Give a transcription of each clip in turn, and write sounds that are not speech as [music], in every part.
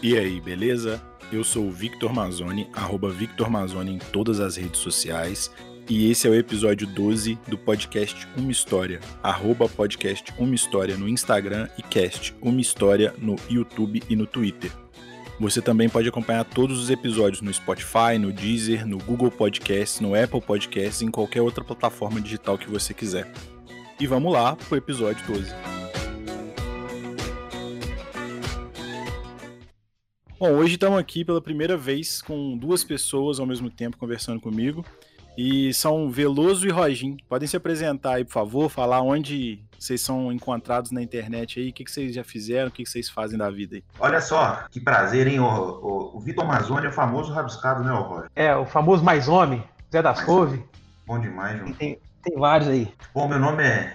E aí, beleza? Eu sou o Victor Mazzoni, arroba Victor Mazzoni em todas as redes sociais. E esse é o episódio 12 do podcast Uma História, arroba podcast Uma História no Instagram e cast Uma História no YouTube e no Twitter. Você também pode acompanhar todos os episódios no Spotify, no Deezer, no Google Podcasts, no Apple Podcasts e em qualquer outra plataforma digital que você quiser. E vamos lá pro episódio 12. Bom, hoje estamos aqui pela primeira vez com duas pessoas ao mesmo tempo conversando comigo. E são Veloso e Rogin. Podem se apresentar aí, por favor, falar onde vocês são encontrados na internet aí, o que, que vocês já fizeram, o que, que vocês fazem da vida aí. Olha só, que prazer, hein? O, o, o Vitor Amazônia é o famoso rabiscado, né, Roger? É, o famoso mais homem, Zé das Couve. Bom demais, João. Tem, tem vários aí. Bom, meu nome é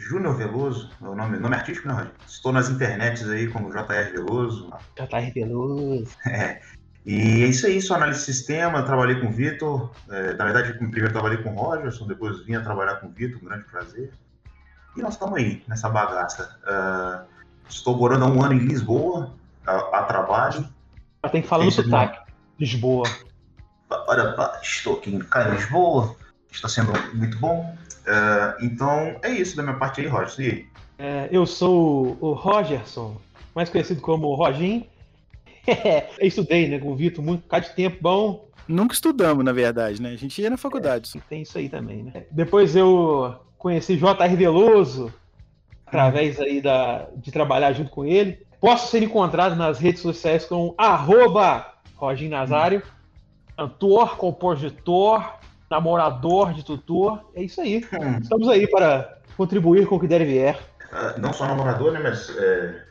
Júnior Veloso, meu nome, nome artístico, né, Roger? Estou nas internets aí como JR Veloso. JR Veloso. [laughs] É. E é isso aí, sou analista de sistema, trabalhei com o Vitor. É, na verdade, primeiro trabalhei com o Rogerson, depois vim a trabalhar com o Vitor, um grande prazer. E nós estamos aí, nessa bagaça. Uh, estou morando há um ano em Lisboa, a, a trabalho. Tem que falar no sotaque. Lisboa. Olha, estou aqui em Lisboa, está sendo muito bom. Uh, então, é isso da minha parte aí, Roger. E é, eu sou o Rogerson, mais conhecido como Rogin. [laughs] eu estudei, né, com o Vitor, muito cá de tempo bom. Nunca estudamos, na verdade, né? A gente ia na faculdade. É, tem isso aí também, né? Depois eu conheci J.R. Veloso, através aí da, de trabalhar junto com ele. Posso ser encontrado nas redes sociais com arroba Roginho Nazário, cantor, compositor, namorador de tutor. É isso aí. Hum. Estamos aí para contribuir com o que der e vier. Uh, não só namorador, né, mas é,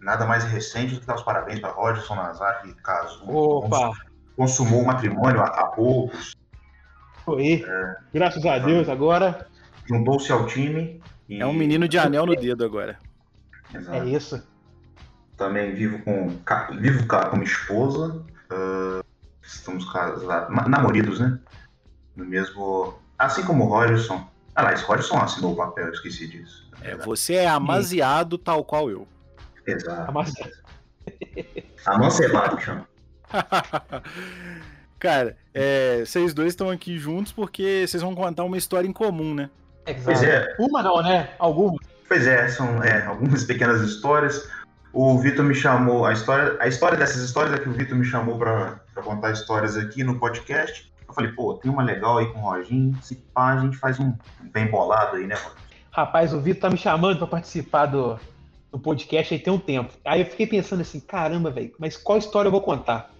nada mais recente do que dar os parabéns para Rogerson Nazário, que casou, Opa. consumou o matrimônio há, há poucos. Foi. É, Graças a Deus, agora. Juntou-se ao time. E... É um menino de anel no dedo agora. Exato. É isso. Também vivo com vivo com minha esposa. Uh, estamos casados, namoridos, né? No mesmo. Assim como o Rogerson. Ah, lá, esse Rogerson assinou o papel, eu esqueci disso. É, você é amaziado tal qual eu. Exato. Amaziado. Amancebado, chama. [laughs] Cara, é, vocês dois estão aqui juntos porque vocês vão contar uma história em comum, né? Exato. Pois é. Uma não, né? Algumas. Pois é, são é, algumas pequenas histórias. O Vitor me chamou, a história, a história dessas histórias é que o Vitor me chamou para contar histórias aqui no podcast. Eu falei, pô, tem uma legal aí com o Roginho, se pá, a gente faz um bem bolado aí, né, Rapaz, o Vitor tá me chamando para participar do, do podcast aí tem um tempo. Aí eu fiquei pensando assim, caramba, velho, mas qual história eu vou contar?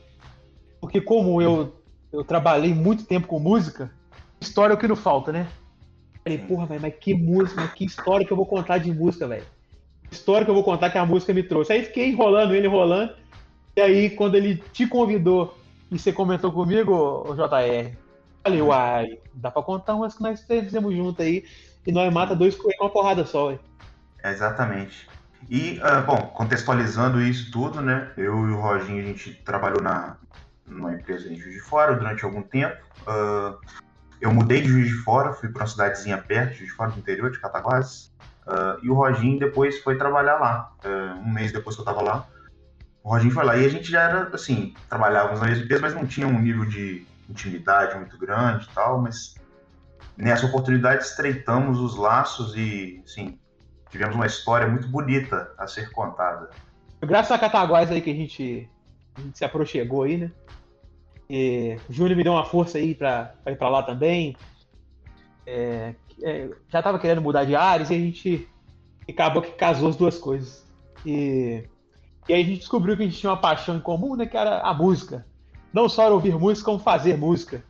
Porque como eu, eu trabalhei muito tempo com música, história é o que não falta, né? Falei, porra, velho, mas que música, que história que eu vou contar de música, velho? História que eu vou contar que a música me trouxe. Aí fiquei enrolando ele, enrolando. E aí, quando ele te convidou e você comentou comigo, JR, falei, uai, dá pra contar umas que nós fizemos junto aí. E nós mata dois com uma porrada só, ué. É, exatamente. E, uh, bom, contextualizando isso tudo, né? Eu e o Roginho, a gente trabalhou na, numa empresa em Juiz de Fora durante algum tempo. Uh, eu mudei de Juiz de Fora, fui para uma cidadezinha perto, Juiz de Fora, do interior, de Cataguases. Uh, e o Roginho depois foi trabalhar lá. Um mês depois que eu estava lá, o Roginho foi lá. E a gente já era, assim, trabalhávamos na mesma empresa, mas não tinha um nível de intimidade muito grande e tal. Mas nessa oportunidade estreitamos os laços e, assim, tivemos uma história muito bonita a ser contada. Graças a Cataguás aí que a gente, a gente se aproximou aí, né? E o Júnior me deu uma força aí para ir para lá também. É, é, já estava querendo mudar de áreas e a gente acabou que casou as duas coisas. E, e aí a gente descobriu que a gente tinha uma paixão em comum, né? Que era a música. Não só ouvir música, como fazer música.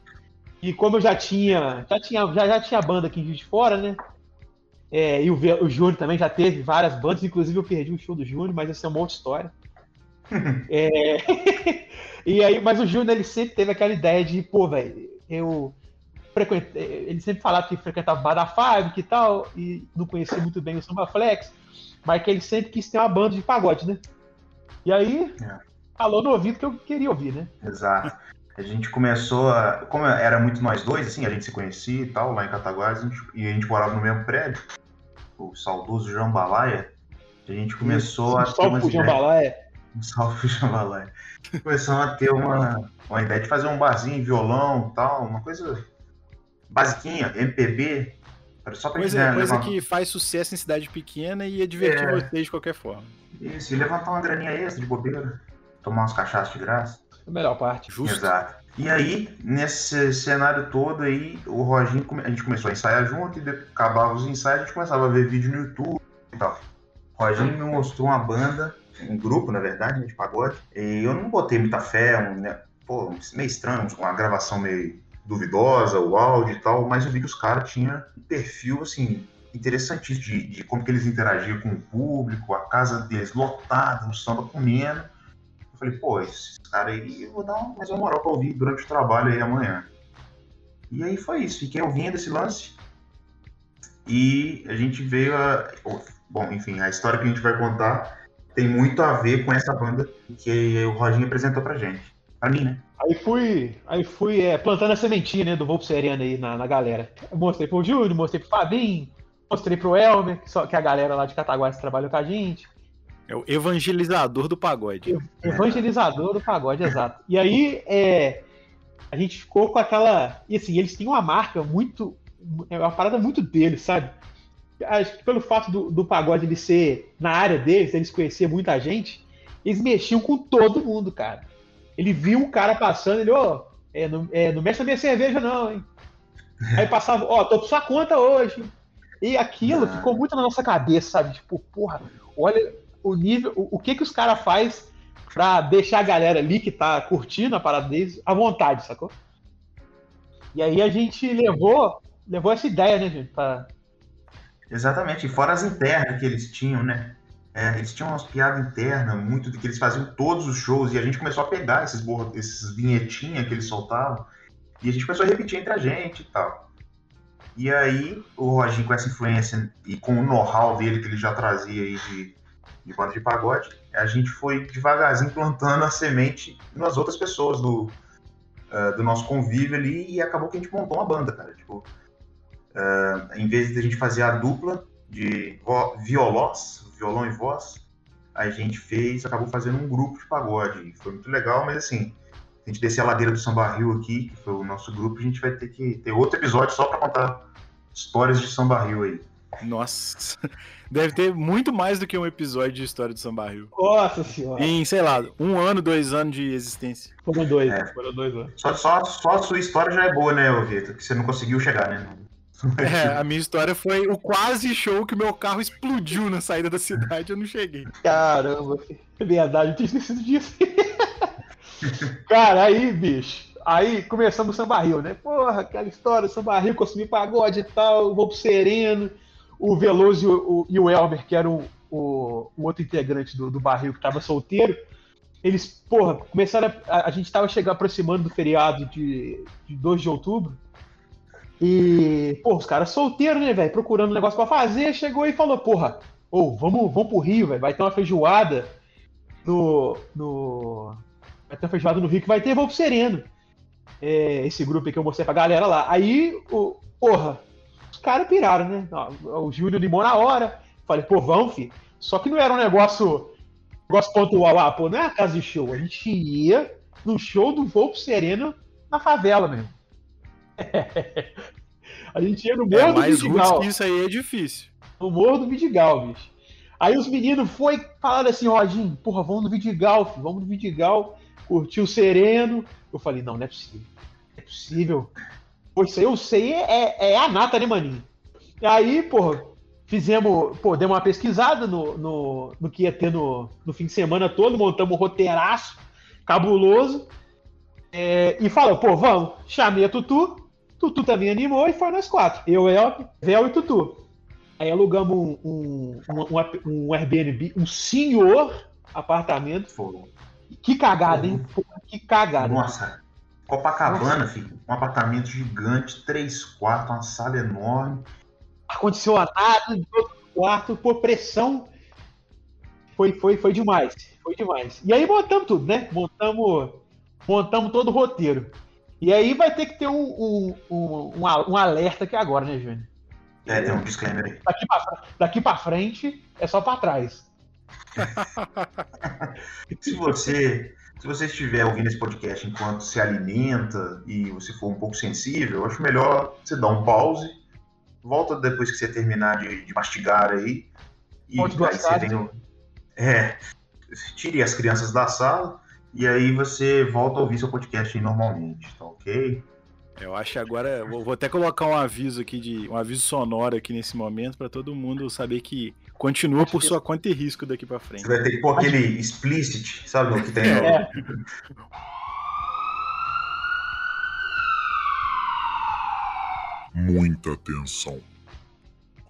E como eu já tinha, já tinha, já, já tinha banda aqui em de Fora, né? É, e o, o Júnior também já teve várias bandas, inclusive eu perdi o show do Júnior, mas essa é uma outra história. [laughs] é... [laughs] e aí, mas o Júnior ele sempre teve aquela ideia de, pô, velho, eu frequentei, ele sempre falava que frequentava Bar da e tal, e não conhecia muito bem o Samba Flex, mas que ele sempre quis ter uma banda de pagode, né? E aí, é. falou no ouvido que eu queria ouvir, né? Exato. A gente começou a. Como era muito nós dois, assim, a gente se conhecia e tal, lá em Cataguases, e a gente morava no mesmo prédio, o saudoso Jambalaya. A gente começou Isso, a. Só o Jambalaya Um salve pro Jambalaya. Começamos a ter uma, uma ideia de fazer um barzinho, violão e tal, uma coisa basiquinha, MPB, só pra coisa, coisa levar... que faz sucesso em cidade pequena e ia divertir é... vocês de qualquer forma. Isso, e levantar uma graninha extra de bobeira, tomar uns cachaços de graça. A melhor parte. Justo. Exato. E aí, nesse cenário todo aí, o Roginho, a gente começou a ensaiar junto e acabava os ensaios, a gente começava a ver vídeo no YouTube e tal. O Roginho me mostrou uma banda, um grupo, na verdade, de pagode, e eu não botei muita fé, um, né, pô, meio estranho, uma gravação meio duvidosa, o áudio e tal, mas eu vi que os caras tinham um perfil, assim, interessantíssimo de, de, como que eles interagiam com o público, a casa deles lotada, o samba comendo. Eu falei, pô, esses caras aí, eu vou dar mais uma moral pra ouvir durante o trabalho aí amanhã. E aí foi isso, fiquei ouvindo esse lance. E a gente veio a. Bom, enfim, a história que a gente vai contar tem muito a ver com essa banda que o Rodinho apresentou pra gente. Pra mim, né? Aí fui, aí fui é, plantando a sementinha né, do Volpo Sereno aí na, na galera. Eu mostrei pro Júnior, mostrei pro Fabinho, mostrei pro Elmer, que, só, que a galera lá de Cataguases trabalhou com a gente. É o evangelizador do pagode. Evangelizador do pagode, exato. E aí é, a gente ficou com aquela. E assim, eles têm uma marca muito. É uma parada muito deles, sabe? Acho que pelo fato do, do pagode ele ser na área deles, eles conhecer muita gente, eles mexiam com todo mundo, cara. Ele viu um cara passando, ele, ó, oh, é, não, é, não mexe na minha cerveja, não, hein? Aí passava, ó, oh, tô por sua conta hoje. E aquilo ah. ficou muito na nossa cabeça, sabe? Tipo, porra, olha o nível, o, o que que os caras faz pra deixar a galera ali que tá curtindo a parada deles à vontade, sacou? E aí a gente levou, levou essa ideia, né, gente, pra... Exatamente, e fora as internas que eles tinham, né? É, eles tinham umas piadas internas, muito de que eles faziam todos os shows, e a gente começou a pegar esses, esses vinhetinhas que eles soltavam, e a gente começou a repetir entre a gente e tal. E aí, o Roginho, com essa influência e com o know-how dele que ele já trazia aí de, de banda de pagode, a gente foi devagarzinho plantando a semente nas outras pessoas do, uh, do nosso convívio ali, e acabou que a gente montou uma banda, cara. Tipo, uh, em vez de a gente fazer a dupla de violós, violão e voz, a gente fez, acabou fazendo um grupo de pagode. Foi muito legal, mas assim, a gente descer a ladeira do Samba Rio aqui, que foi o nosso grupo, a gente vai ter que ter outro episódio só para contar histórias de Samba Rio aí. Nossa, [laughs] deve ter muito mais do que um episódio de história do Samba Rio. Nossa senhora. Em, sei lá, um ano, dois anos de existência. Foram dois, é. foram dois anos. Só, só, só a sua história já é boa, né, Vitor? Que você não conseguiu chegar, né? É, a minha história foi o quase show que meu carro explodiu na saída da cidade eu não cheguei. Caramba, é verdade, eu tinha esquecido disso. [laughs] Cara, aí, bicho, aí começamos o Samba Rio, né? Porra, aquela história, Samba Rio, consumi pagode e tal, vou pro Sereno, o Veloso e o, e o Elmer, que era o, o, o outro integrante do, do barril que tava solteiro, eles, porra, começaram a, a gente tava chegando, aproximando do feriado de, de 2 de outubro, e, pô, os caras solteiros, né, velho? Procurando um negócio pra fazer, chegou e falou, porra, ou oh, vamos, vamos pro Rio, velho. Vai ter uma feijoada no. no... Vai ter uma feijoada no Rio que vai ter voo pro Sereno. É, esse grupo que eu mostrei pra galera lá. Aí, o, porra, os caras piraram, né? O Júlio limou na hora. Falei, pô, vamos, filho. Só que não era um negócio, negócio pontual lá, pô, não é a casa de show. A gente ia no show do Voo Sereno na favela mesmo. [laughs] a gente ia no é, Morro é, do Vidigal. isso aí é difícil. No Morro do Vidigal, bicho. Aí os meninos foi falaram assim, Rodinho, porra, vamos no Vidigal, filho, vamos no Vidigal, curtiu o Sereno. Eu falei, não, não é possível. Não é possível. Pô, isso aí eu sei, é, é a nata, né, maninho? E aí, porra, fizemos, pô, demos uma pesquisada no, no, no que ia ter no, no fim de semana todo, montamos um roteiraço cabuloso. É, e falou, pô, vamos, chamei a Tutu, Tutu também animou e foi nós quatro. Eu, El, Vel e Tutu. Aí alugamos um, um, um, um Airbnb, um senhor apartamento. Fogo. Que cagada, hein? que cagada. Nossa. Copacabana, Nossa. filho. Um apartamento gigante, três quartos, uma sala enorme. Ar-condicionado de outro quarto, por pressão. Foi, foi, foi demais. Foi demais. E aí montamos tudo, né? Montamos, montamos todo o roteiro. E aí vai ter que ter um, um, um, um alerta aqui agora, né, Júnior? É, tem um disclaimer aí. Daqui pra, daqui pra frente é só pra trás. [laughs] se você se você estiver ouvindo esse podcast enquanto se alimenta e você for um pouco sensível, eu acho melhor você dar um pause, volta depois que você terminar de, de mastigar aí. E Pode aí você vem, é, tire as crianças da sala e aí você volta a ouvir seu podcast normalmente, tá ok? Eu acho que agora vou, vou até colocar um aviso aqui de um aviso sonoro aqui nesse momento para todo mundo saber que continua por sua conta e risco daqui para frente. Você vai ter que pôr aquele explicit, sabe o que tem? É. Muita atenção.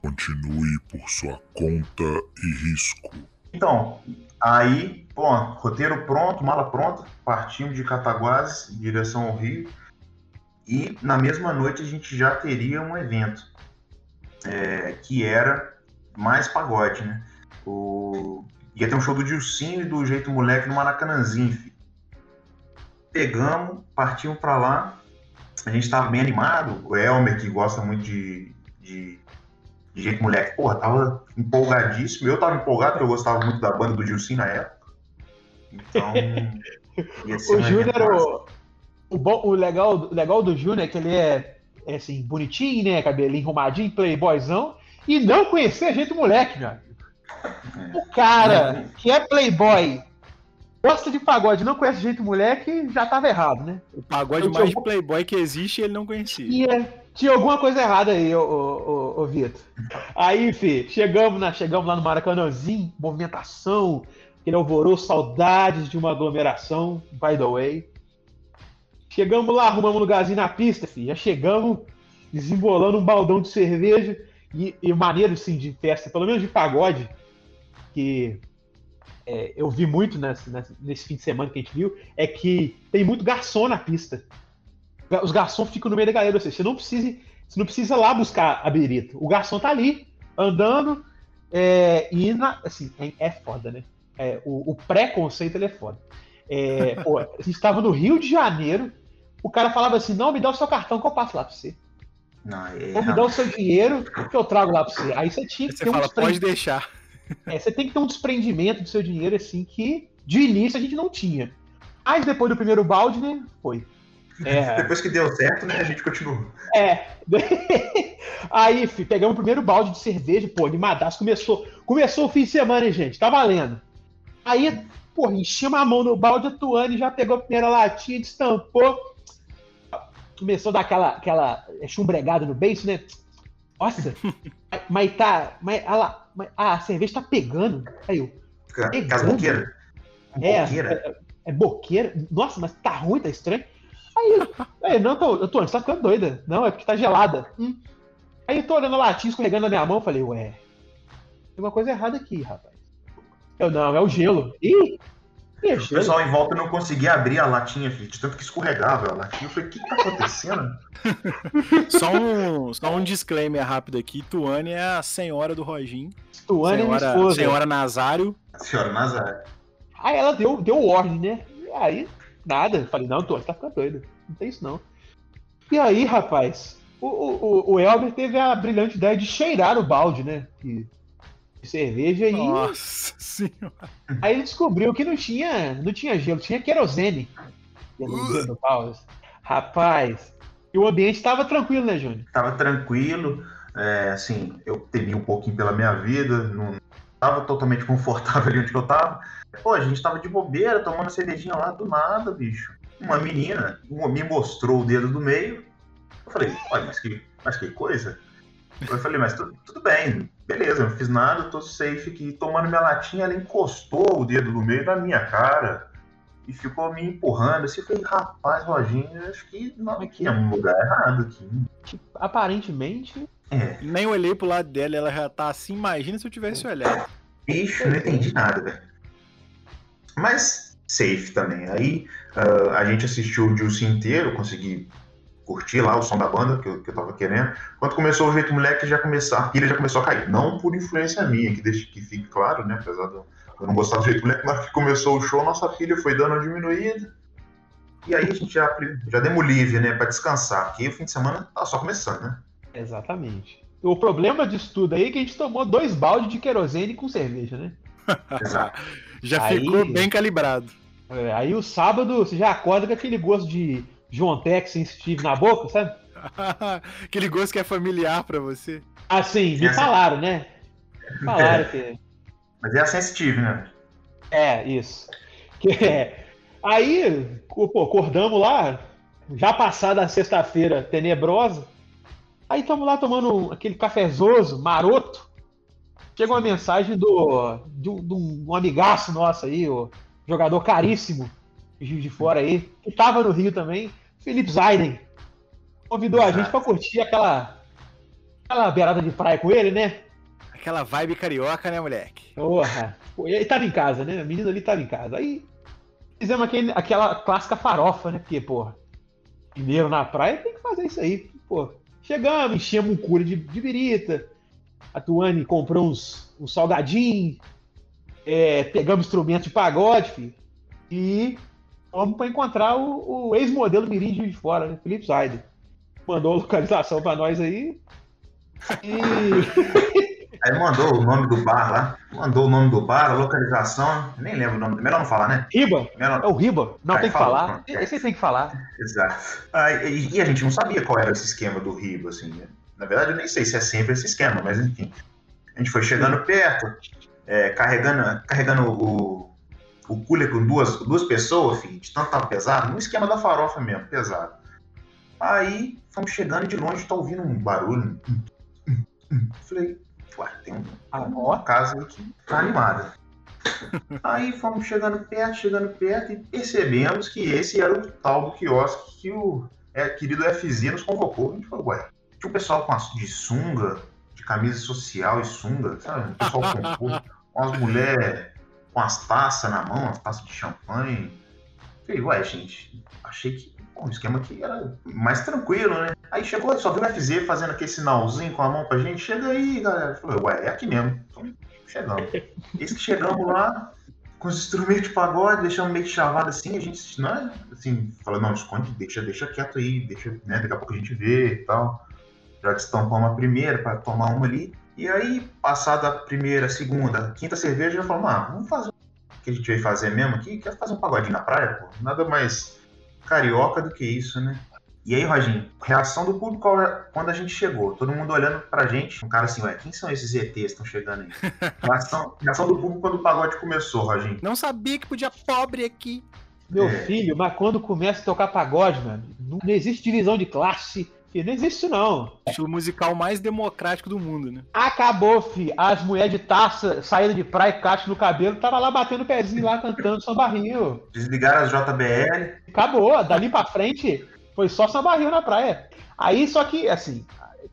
Continue por sua conta e risco. Então, aí, bom, roteiro pronto, mala pronta, partimos de Cataguases em direção ao Rio. E na mesma noite a gente já teria um evento, é, que era mais pagode, né? O... Ia ter um show do Dilcinho e do Jeito Moleque no Maracanãzinho, filho. Pegamos, partimos para lá, a gente tava bem animado, o Elmer, que gosta muito de, de, de Jeito Moleque, porra, tava empolgadíssimo, eu tava empolgado porque eu gostava muito da banda do Dilcinho na época. Então, [laughs] o Júnior, o, bom, o legal, o legal do Júnior é que ele é, é, assim, bonitinho, né? Cabelinho arrumadinho, playboyzão, e não conhecer gente moleque, meu amigo. O cara que é playboy, gosta de pagode, não conhece gente moleque, já tava errado, né? O pagode mais tinha... playboy que existe, ele não conhecia. Tinha, tinha alguma coisa errada aí, ô, ô, ô, Vitor. Aí, fi, chegamos, na, chegamos lá no Maracanãzinho, movimentação, aquele alvoroço, saudades de uma aglomeração, by the way. Chegamos lá, arrumamos um lugarzinho na pista, filho. Já chegamos desembolando um baldão de cerveja e, e maneiro, assim, de festa, pelo menos de pagode, que é, eu vi muito nesse, nesse, fim de semana que a gente viu, é que tem muito garçom na pista. Os garçons ficam no meio da galera, ou seja, você não precisa, você não precisa lá buscar a birita. O garçom tá ali, andando, é, e na, assim, é, é foda, né? É, o, o pré-conceito ele é foda. É, [laughs] pô, a gente estava no Rio de Janeiro, o cara falava assim: não, me dá o seu cartão que eu passo lá pra você. Não, é... Ou me dá o seu dinheiro que eu trago lá pra você. Aí você tinha que você ter fala, um pode deixar. É, você tem que ter um desprendimento do seu dinheiro, assim, que de início a gente não tinha. Mas depois do primeiro balde, né, foi. É... Depois que deu certo, né, a gente continuou. É. [laughs] Aí, fi, pegamos o primeiro balde de cerveja, pô, animadaço. Começou, começou o fim de semana, hein, gente? Tá valendo. Aí, pô, enchemos a mão no balde, a Tuane já pegou a primeira latinha, destampou começou a dar aquela, aquela chumbregada no beijo, né? Nossa, [laughs] mas tá. Mas, a, mas, a cerveja tá pegando. Aí eu. Casboqueira. É, boqueira. É, é, boqueira. Nossa, mas tá ruim, tá estranho. Aí, aí não, tô, eu tô, você tá ficando doida. Não, é porque tá gelada. Hum. Aí eu tô olhando a latinha escorregando na minha mão, falei, ué, tem uma coisa errada aqui, rapaz. Eu não, é o gelo. Ih, o pessoal em volta não conseguia abrir a latinha, de tanto que escorregava a latinha. Eu falei, o que, que tá acontecendo? [laughs] só, um, só um disclaimer rápido aqui: Tuane é a senhora do Roginho. Tuane senhora, é esposa. Senhora Nazário. Senhora Nazário. Aí ela deu, deu ordem, né? E aí, nada. Falei, não, Tuane, tá ficando doido. Não tem isso não. E aí, rapaz, o, o, o Elber teve a brilhante ideia de cheirar o balde, né? Que de cerveja e. Nossa senhora. Aí ele descobriu que não tinha, não tinha gelo, tinha querosene. Rapaz, e o ambiente estava tranquilo, né, Júnior? Tava tranquilo. É, assim, eu temi um pouquinho pela minha vida, não estava totalmente confortável ali onde eu tava. Pô, a gente tava de bobeira, tomando cervejinha lá do nada, bicho. Uma menina me mostrou o dedo do meio. Eu falei, olha, mas que, mas que coisa. Eu falei, mas tudo, tudo bem, beleza, não fiz nada, tô safe aqui. Tomando minha latinha, ela encostou o dedo no meio da minha cara e ficou me empurrando. Assim, eu falei, rapaz, Roginho, acho que não, aqui é um lugar errado aqui. Aparentemente. É. Nem olhei pro lado dela, ela já tá assim, imagina se eu tivesse olhado. Bicho, não entendi nada, velho. Mas safe também. Aí uh, a gente assistiu o Juice inteiro, consegui curtir lá o som da banda que eu, que eu tava querendo. Quando começou o Jeito Moleque, já começou, a pilha já começou a cair. Não por influência minha, que deixe que fique claro, né? Apesar de eu não gostar do Jeito Moleque, mas que começou o show, nossa pilha foi dando uma diminuída. E aí a gente já, já demos livre, né? Pra descansar. Porque o fim de semana tá só começando, né? Exatamente. O problema disso tudo aí é que a gente tomou dois baldes de querosene com cerveja, né? [laughs] Exato. Já Aí- ficou bem calibrado. É, aí o sábado você já acorda com aquele gosto de João Tex sem Steve na boca, sabe? [laughs] Aquele gosto que é familiar pra você. Assim, me Essa- falaram, né? Falaram que. Mas é a sensitive, né? É, isso. Que é. Aí, pô, acordamos lá, já passada a sexta-feira tenebrosa. Aí estamos lá tomando aquele cafezoso, maroto. Chega uma mensagem do, um, de um amigaço nosso aí, o jogador caríssimo de Fora aí, que tava no Rio também, Felipe Zaiden. Convidou a gente para curtir aquela, aquela beirada de praia com ele, né? Aquela vibe carioca, né, moleque? Porra. Ele tava em casa, né? O menino ali tava em casa. Aí fizemos aquele, aquela clássica farofa, né? Porque, porra, mineiro na praia tem que fazer isso aí. Pô, chegamos, enchemos um cura de, de birita. A Tuane comprou uns, uns salgadinhos. é, pegamos instrumento de pagode, filho. E fomos pra encontrar o, o ex-modelo Mirim de Fora, né? Felipe Zaiden. Mandou a localização pra nós aí. E. [laughs] Aí mandou o nome do bar lá. Mandou o nome do bar, a localização. Nem lembro o nome. Melhor não falar, né? Riba? Melhor... É o Riba? Não, Aí tem que fala, falar. Esse tem que falar. Exato. Ah, e, e a gente não sabia qual era esse esquema do Ribo, assim. né? Na verdade, eu nem sei se é sempre esse esquema, mas enfim. A gente foi chegando perto, é, carregando, carregando o, o cooler com duas, duas pessoas, filho, de tanto tava pesado, no esquema da farofa mesmo, pesado. Aí, fomos chegando de longe tá ouvindo um barulho. Falei, ué, tem um, Ah, uma casa aí que tá animada. [laughs] Aí fomos chegando perto, chegando perto e percebemos que esse era o tal do quiosque que o é, querido FZ nos convocou. A gente falou, ué, tinha um pessoal com as, de sunga, de camisa social e sunga, sabe? Um pessoal com [laughs] umas mulheres com as taças na mão, as taças de champanhe. Falei, ué, gente, achei que bom, o esquema aqui era mais tranquilo, né? Aí chegou, só viu o FZ fazendo aquele sinalzinho com a mão pra gente, chega aí, galera. Falei, ué, é aqui mesmo. Então, chegamos. Eis que chegamos lá, com os instrumentos de pagode, deixamos meio que chavado assim, a gente, né, assim, falou, não, esconde, deixa, deixa quieto aí, deixa, né, daqui a pouco a gente vê e tal. Já destampamos a primeira para tomar uma ali. E aí, passada a primeira, segunda, quinta cerveja, já falamos, ah, vamos fazer o que a gente veio fazer mesmo aqui, quer fazer um pagodinho na praia, pô. Nada mais carioca do que isso, né? E aí, Roginho, reação do público quando a gente chegou. Todo mundo olhando pra gente. Um cara assim, ué, quem são esses ETs que estão chegando aí? [laughs] Reação, reação do público quando o pagode começou, Roginho. Não sabia que podia pobre aqui. Meu É. filho, mas quando começa a tocar pagode, mano, não, não existe divisão de classe. Filho, não existe isso, não. Estilo musical mais democrático do mundo, né? Acabou, filho. As mulheres de taça, saída de praia, cacho no cabelo, tava lá batendo o pezinho lá, cantando samba rio. Desligaram as JBL. Acabou. Dali pra frente, foi só samba rio na praia. Aí, só que, assim,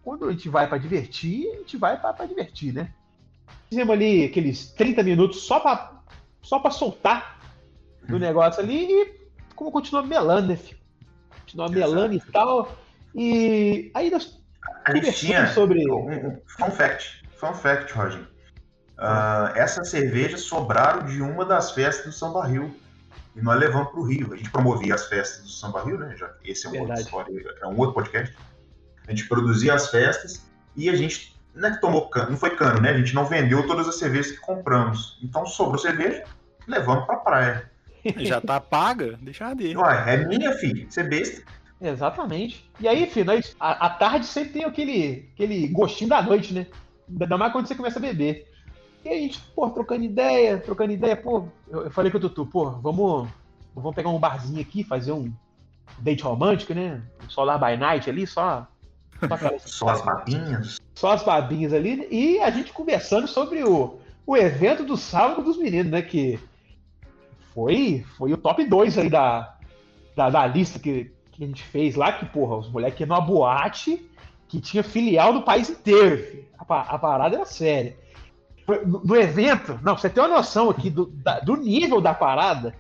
quando a gente vai pra divertir, a gente vai pra, pra divertir, né? Fizemos ali aqueles 30 minutos só pra, só pra soltar do negócio ali e como continua melando, né, filho? Continua melando e tal. E aí nós A gente tinha sobre. um, um fun fact. Fun fact, Roginho. Ah, essas cervejas sobraram de uma das festas do Samba Rio. E nós levamos para o Rio. A gente promovia as festas do Samba Rio, né? Já, esse é um, história, é um outro podcast. A gente produzia as festas e a gente não é que tomou cano, não foi cano, né? A gente não vendeu todas as cervejas que compramos. Então sobrou cerveja, levamos para praia. Já tá paga? Deixa arder. Ué, é minha, filha. Você é besta. Exatamente. E aí, filho, nós, a, a tarde sempre tem aquele, aquele gostinho da noite, né? Ainda mais quando você começa a beber. E aí, a gente, pô, trocando ideia, trocando ideia, pô. Eu, eu falei com o Tutu, pô, vamos, vamos pegar um barzinho aqui, fazer um date romântico, né? Um solar by night ali, só. Só, [laughs] Só as babinhas. só as babinhas ali, né? e a gente conversando sobre o, o evento do sábado dos meninos, né? Que foi, foi o top 2 aí da, da, da lista que, que a gente fez lá, que, porra, os moleques iam numa boate que tinha filial no país inteiro. filho. A, a parada era séria. No, no evento, não, você ter uma noção aqui do, da- do nível da parada,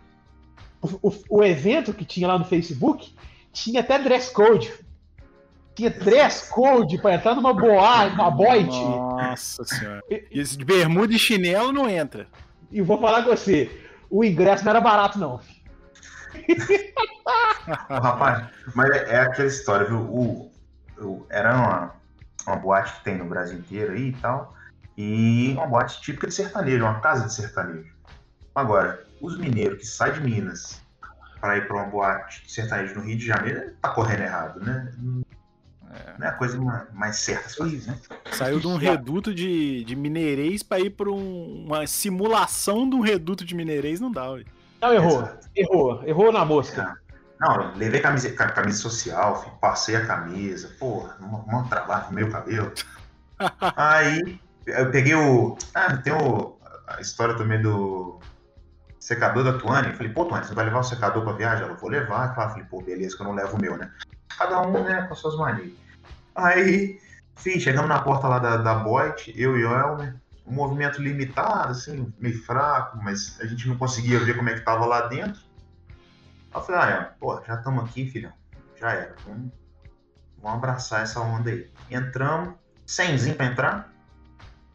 o, o- o evento que tinha lá no Facebook tinha até dress code. Tinha dress code pra entrar numa boate, numa boite. Nossa senhora. Esse de bermuda e chinelo não entra. E vou falar com você, o ingresso não era barato, não. Ô, rapaz, mas é, é aquela história, viu? O, o- era uma, uma boate que tem no Brasil inteiro aí e tal. E uma boate típica de sertanejo, uma casa de sertanejo. Agora, os mineiros que saem de Minas para ir para uma boate de sertanejo no Rio de Janeiro, tá correndo errado, né? É. Não é a coisa mais certa se fazer, né? Saiu de um reduto de, de mineirês para ir para um, uma simulação de um reduto de mineirês, não dá, ué. Não, errou. Exato. Errou. Errou na mosca. É. Não, levei camisa, camisa social, filho, passei a camisa, porra, um, um trabalho no meu cabelo. [laughs] Aí eu peguei o. Ah, tem o, a história também do secador da Tuane. Falei, pô, Tuane, você vai levar o secador pra viagem? Ela, vou levar. Claro, falei, pô, beleza, que eu não levo o meu, né? Cada um, né, com as suas manias. Aí, sim, chegamos na porta lá da, da Boit, eu e o Elmer, um movimento limitado, assim, meio fraco, mas a gente não conseguia ver como é que tava lá dentro. Aí eu falei, ah, é, pô, já estamos aqui, filhão. Já era. Vamos, vamos abraçar essa onda aí. Entramos, 100 pra entrar.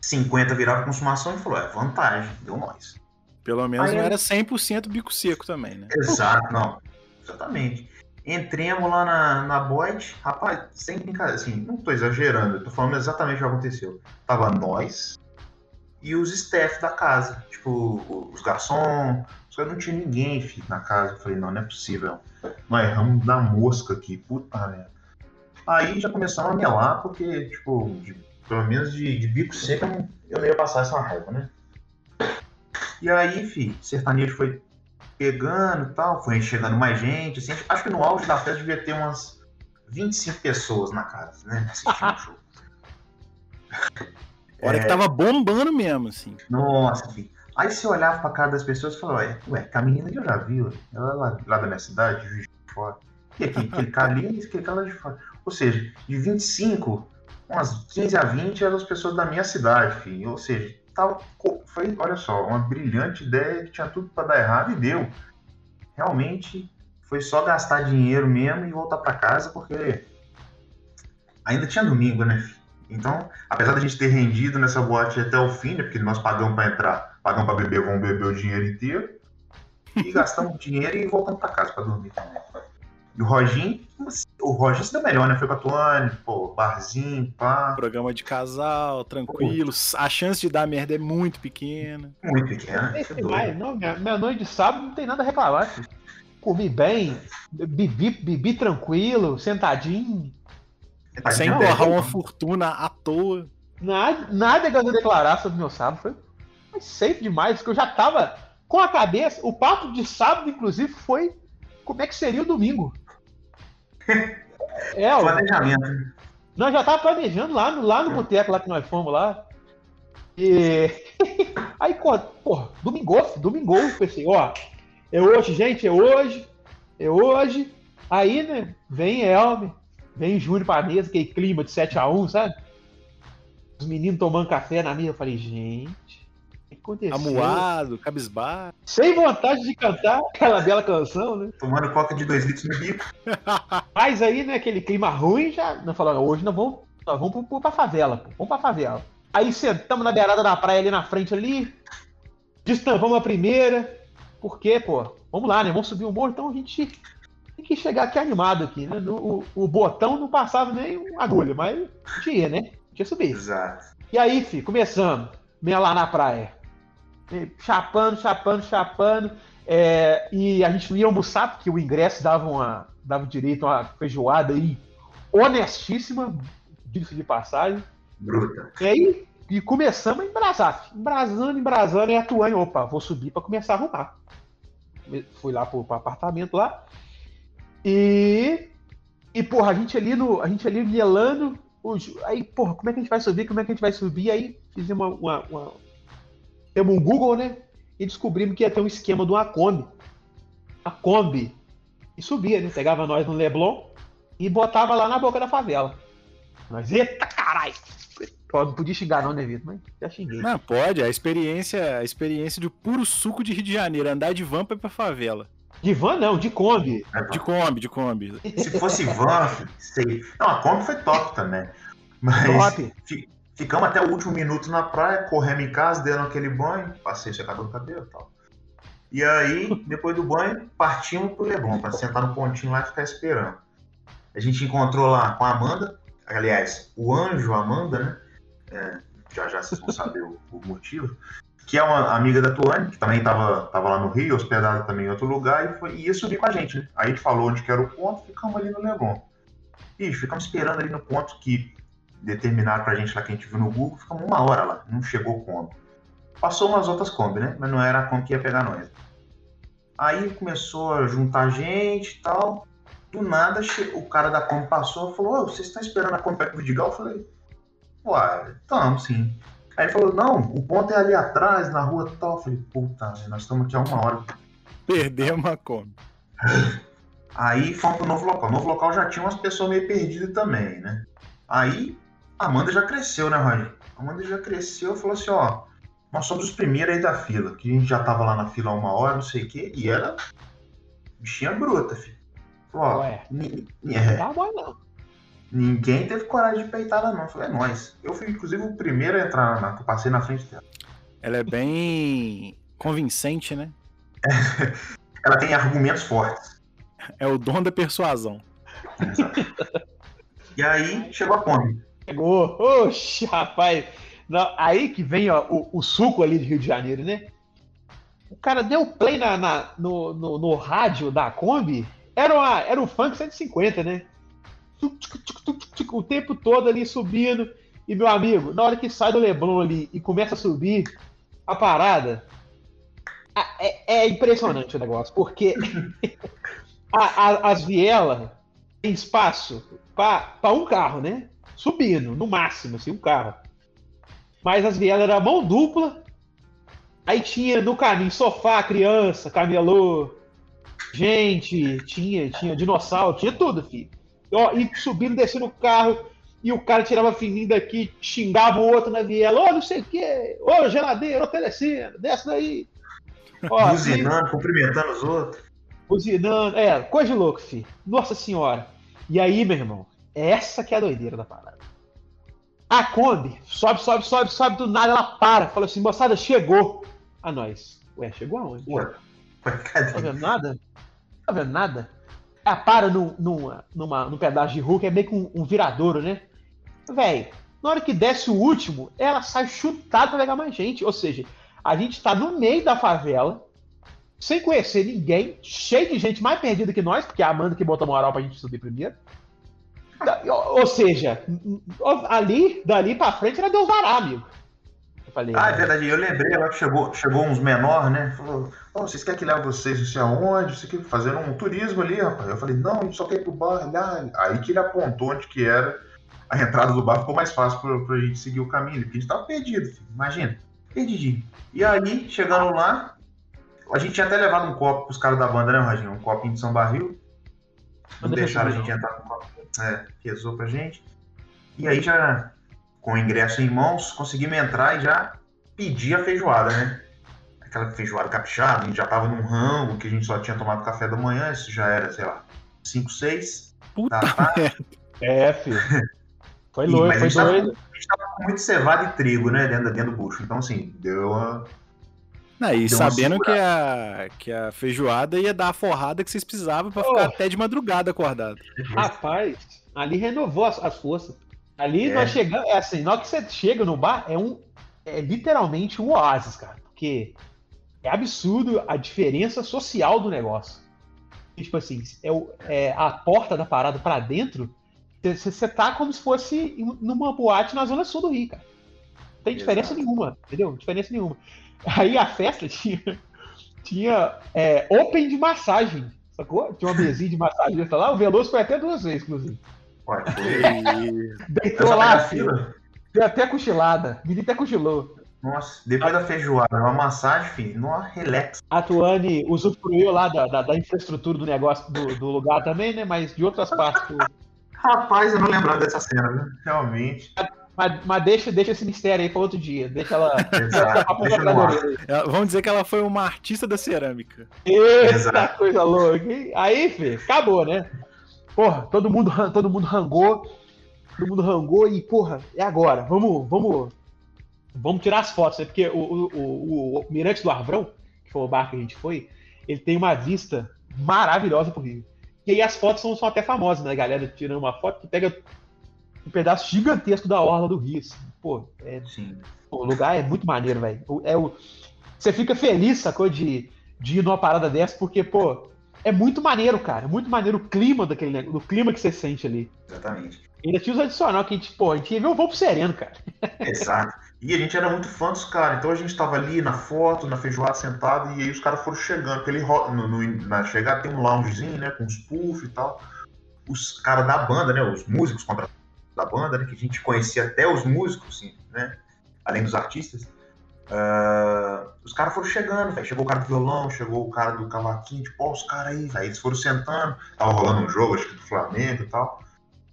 50 virava consumação e falou, é vantagem, deu nós. Pelo menos aí, não era 100% bico seco também, né? Exato, não. Exatamente. Entremos lá na, na Boyd, rapaz, sem brincadeira, assim, não tô exagerando, eu tô falando exatamente o que aconteceu. Tava nós e os staff da casa, tipo, os garçons, só não tinha ninguém, filho, na casa. Eu falei, não, não é possível. Nós erramos da mosca aqui, puta merda. Aí já começamos a melar, porque, tipo, de, pelo menos de, de bico seco eu não, ia passar essa raiva, né? E aí, filho, sertanejo foi pegando e tal, foi chegando mais gente, assim, acho que no auge da festa devia ter umas 25 pessoas na casa, né, assistindo o [laughs] show. Hora é... que tava bombando mesmo, assim. Nossa, filho. Aí você olhava pra cara das pessoas e falava, ué, que a menina que eu já vi, ela é lá, lá da minha cidade, de fora. E aqui, aquele cara ali, aquele cara lá de fora. Ou seja, de 25, umas 15 a 20 eram as pessoas da minha cidade, filho. Ou seja, tava, foi, olha só, uma brilhante ideia que tinha tudo para dar errado e deu. Realmente foi só gastar dinheiro mesmo e voltar para casa, porque ainda tinha domingo, né, filho? Então, apesar da gente ter rendido nessa boate até o fim, né, porque nós pagamos para entrar, pagamos para beber, vamos beber o dinheiro inteiro, e [laughs] gastamos dinheiro e voltamos para casa para dormir também. E o Roginho, o Roginho se deu melhor, né? Foi com a Tuane, pô, barzinho, pá. Programa de casal, tranquilo. A chance de dar merda é muito pequena. Muito pequena. É vai, não, minha, minha noite de sábado não tem nada a reclamar. Filho. Comi bem, bebi, bebi tranquilo, sentadinho. Sem borrar uma fortuna à toa. Nada, nada que eu declarar sobre meu sábado. Foi, foi safe demais, porque eu já tava com a cabeça. O papo de sábado, inclusive, foi como é que seria o domingo. [laughs] é, Planejamento. Nós já tava planejando lá no, lá no boteco lá que nós fomos lá. E. [laughs] Aí, porra, domingo, domingo, pensei, ó, é hoje, gente, é hoje, é hoje. Aí, né, vem Elmer, Vem Júnior pra mesa, aquele clima de 7x1, sabe? Os meninos tomando café na mesa. Eu falei, gente, o que aconteceu? Amuado, cabisbar. Sem vontade de cantar aquela bela canção, né? Tomando coca de 2 litros no bico. [laughs] Mas aí, né, aquele clima ruim, já. Nós falamos, hoje nós vamos, nós vamos pra, pra favela, pô. Vamos pra favela. Aí sentamos na beirada da praia ali na frente ali. Destampamos a primeira. Por quê, pô? Vamos lá, né? Vamos subir o morro, então a gente tem que chegar aqui animado aqui, né? O, o botão não passava nem uma agulha, mas tinha, né? Tinha subir. Exato. E aí, filho, começando, meia lá na praia. Chapando, chapando, chapando. É, e a gente não ia almoçar, porque o ingresso dava, uma, dava direito a uma feijoada aí honestíssima, diga-se de passagem. Bruta. E aí, e começamos a embrasar. Embrasando, embrasando, e atuando. Opa, vou subir para começar a arrumar. Fui lá pro, pro apartamento lá. E. E, porra, a gente ali no. A gente ali mielando. Os, aí, porra, como é que a gente vai subir? Como é que a gente vai subir? Aí fizemos uma. uma, uma temos um Google, né? E descobrimos que ia ter um esquema de uma Kombi. A Kombi. E subia, né? Pegava nós no Leblon e botava lá na boca da favela. Nós, eita caralho! Não podia xingar não, né, Vitor? Mas já xinguei. Não, pode. A experiência, a experiência de puro suco de Rio de Janeiro. Andar de van pra favela. De van não, de Kombi. De Kombi, de Kombi. Se fosse van, sei. Não, a Kombi foi top também. Mas top. ficamos até o último minuto na praia, corremos em casa, dando aquele banho, passei secador no cabelo e tal. E aí, depois do banho, partimos pro Leblon, para sentar no pontinho lá e ficar esperando. A gente encontrou lá com a Amanda, aliás, o anjo Amanda, né? É, já já vocês vão saber o, o motivo, que é uma amiga da Tuane, que também estava tava lá no Rio, hospedada também em outro lugar, e, foi, e ia subir com a gente, né? Aí a gente falou onde que era o ponto, ficamos ali no Leblon. Bicho, ficamos esperando ali no ponto que determinaram pra gente lá que a gente viu no Google, ficamos uma hora lá, não chegou o Kombi. Passou umas outras Kombi, né? Mas não era a Kombi que ia pegar nós. Aí começou a juntar gente e tal. Do nada, o cara da Kombi passou e falou: vocês estão esperando a Kombi para Vidigal? Eu falei: Uai, estamos sim. Aí ele falou: Não, o ponto é ali atrás, na rua tal. Eu falei: Puta, nós estamos aqui há uma hora. Perdemos a Kombi. [laughs] Aí fomos pro novo local. O novo local já tinha umas pessoas meio perdidas também, né? Aí a Amanda já cresceu, né, Roger? A Amanda já cresceu e falou assim: Ó, nós somos os primeiros aí da fila, que a gente já tava lá na fila há uma hora, não sei o quê, e era bichinha bruta, filho. Falou, Ué, é, tá bom não. Ninguém teve coragem de peitar ela, não. Eu falei, é nóis. Eu fui, inclusive, o primeiro a entrar na. Eu passei na frente dela. Ela é bem convincente, né? [laughs] ela tem argumentos fortes. É o dom da persuasão. e aí chegou a Kombi. Chegou. Oxi, rapaz. Não, aí que vem ó, o, o, suco ali do Rio de Janeiro, né? O cara deu play na, na no, no, no, rádio da Kombi. Era, uma, era um funk 150, né? O tempo todo ali subindo. E meu amigo, na hora que sai do Leblon ali e começa a subir a parada, é, é impressionante o negócio, porque [laughs] a, a, as vielas tem espaço para um carro, né? Subindo, no máximo, assim, um carro. Mas as vielas eram mão dupla. Aí tinha no caminho sofá, criança, camelô, gente, tinha, tinha dinossauro, tinha tudo, filho. Ó, e subindo, descendo o carro, e o cara tirava fininho daqui, xingava o outro na viela, ô, oh, não sei o quê, ô, oh, geladeira, ô, telecena, desce daí. Ó, [laughs] Buzinando, assim, cumprimentando os outros. Buzinando, é, coisa de louco, filho. Nossa senhora. E aí, meu irmão, essa que é a doideira da parada. A Kombi sobe, sobe, sobe, sobe, do nada ela para. Fala assim, moçada, chegou. A nós. Ué, chegou aonde? Ué, [laughs] cadê? Tá vendo nada? Tá vendo nada? Ela para num, numa, numa, num pedaço de rua que é meio que um, um viradouro, né? Véi, na hora que desce o último, ela sai chutada pra pegar mais gente. Ou seja, a gente tá no meio da favela, sem conhecer ninguém, cheio de gente mais perdida que nós, porque é a Amanda que botou moral pra gente subir primeiro. Ou seja, ali, dali pra frente era Deus dará, amigo. Eu falei, ah, é verdade. Eu lembrei lá que chegou, chegou uns menores, né? Falou, oh, vocês querem que leve vocês não sei aonde? Você quer fazer um turismo ali, rapaz? Eu falei, não, a gente só quer ir pro bar. Olhar. Aí que ele apontou onde que era a entrada do bar, ficou mais fácil pra, pra gente seguir o caminho, porque a gente tava perdido, filho. imagina. Perdidinho. E aí, chegando lá, a gente tinha até levado um copo pros caras da banda, né, Raginho? Um copinho de São Barril. Não deixaram a gente entrar com o copo é, rezou pra gente. E aí já, com o ingresso em mãos, conseguimos entrar e já pedir a feijoada, né? Aquela feijoada capixaba, a gente já tava num rango que a gente só tinha tomado café da manhã, isso já era, sei lá, 5, 6 Puta da tarde. É, filho. [laughs] Foi louco, foi doido. a gente tava com muito cevado e trigo, né, dentro, dentro do bucho. Então, assim, deu uma não, e sabendo que a, que a feijoada ia dar a forrada que vocês precisavam para oh. ficar até de madrugada acordado. Rapaz, ali renovou as, as forças. Ali é. nós chegamos, é assim, na hora que você chega no bar, é um é literalmente um oásis, cara. Porque é absurdo a diferença social do negócio. Tipo assim, é, o, é a porta da parada para dentro, você tá como se fosse numa boate na zona sul do Rio, cara. Não tem diferença Exato. nenhuma, entendeu? Diferença nenhuma. Aí a festa [laughs] tinha, tinha é, open de massagem, sacou? Tinha uma mesinha de massagem lá. O Veloso foi até duas vezes, inclusive. Deitou lá, filho. Deu até cochilada. Menino até cochilou. Nossa, depois da feijoada, uma massagem, filho, numa relax. A Tuane usufruiu lá da, da, da, infraestrutura do negócio do, do, lugar também, né? Mas de outras partes. Rapaz, eu não lembrava dessa cena? Realmente. Mas, mas deixa, deixa esse mistério aí para outro dia. Deixa ela. deixa Vamos dizer que ela foi uma artista da cerâmica. Eita, Exato. coisa louca. Aí, filho, acabou, né? Porra, todo mundo, todo mundo rangou. Todo mundo rangou e, porra, é agora. Vamos, vamos. Vamos tirar as fotos, né? Porque o, o, o, o Mirante do Arvrão, que foi o bar que a gente foi, ele tem uma vista maravilhosa pro Rio. E aí as fotos são, são até famosas, né? A galera tirando uma foto que pega um pedaço gigantesco da orla do rio. Assim. Pô, é, Sim. o lugar é muito maneiro, velho. O- É o, você fica feliz, sacou, de, de ir numa parada dessa, porque, pô, é muito maneiro, cara. É muito maneiro o clima daquele negócio, o clima que você sente ali. Exatamente. E ainda tinha os adicional que a gente, pô, a gente ia ver o voo pro sereno, cara. [laughs] Exato. E a gente era muito fã dos caras, então a gente tava ali na foto, na feijoada, sentado, e aí os caras foram chegando. Ele, no, no- na chegada tem um loungezinho, né, com uns puff e tal. Os caras da banda, né, os músicos contratados da banda, né, que a gente conhecia até os músicos, assim, né, além dos artistas. Ah, os caras foram chegando, velho. Chegou o cara do violão, chegou o cara do cavaquinho, tipo, ó, os caras aí, velho. Eles foram sentando, tava rolando um jogo, acho que do Flamengo e tal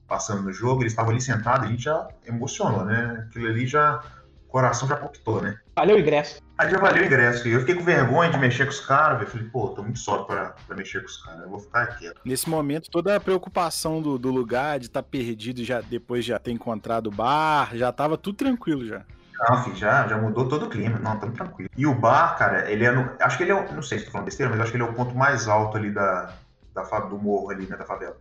passando no jogo, eles estavam ali sentados, a gente já emocionou, né? Aquilo ali já. O coração já palpitou, né? Valeu o ingresso. Aí já valeu o ingresso. E eu fiquei com vergonha de mexer com os caras, velho. Falei, pô, tô muito só pra, pra mexer com os caras. Eu vou ficar quieto. Nesse momento, toda a preocupação do, do lugar, de estar perdido já depois de já ter encontrado o bar, já tava tudo tranquilo já. Não, filho, já, já mudou todo o clima. Não, tamo tranquilo. E o bar, cara, ele é no. Acho que ele é. Não sei se tô falando besteira, mas acho que ele é o ponto mais alto ali da, da, do morro ali, né? Da favela.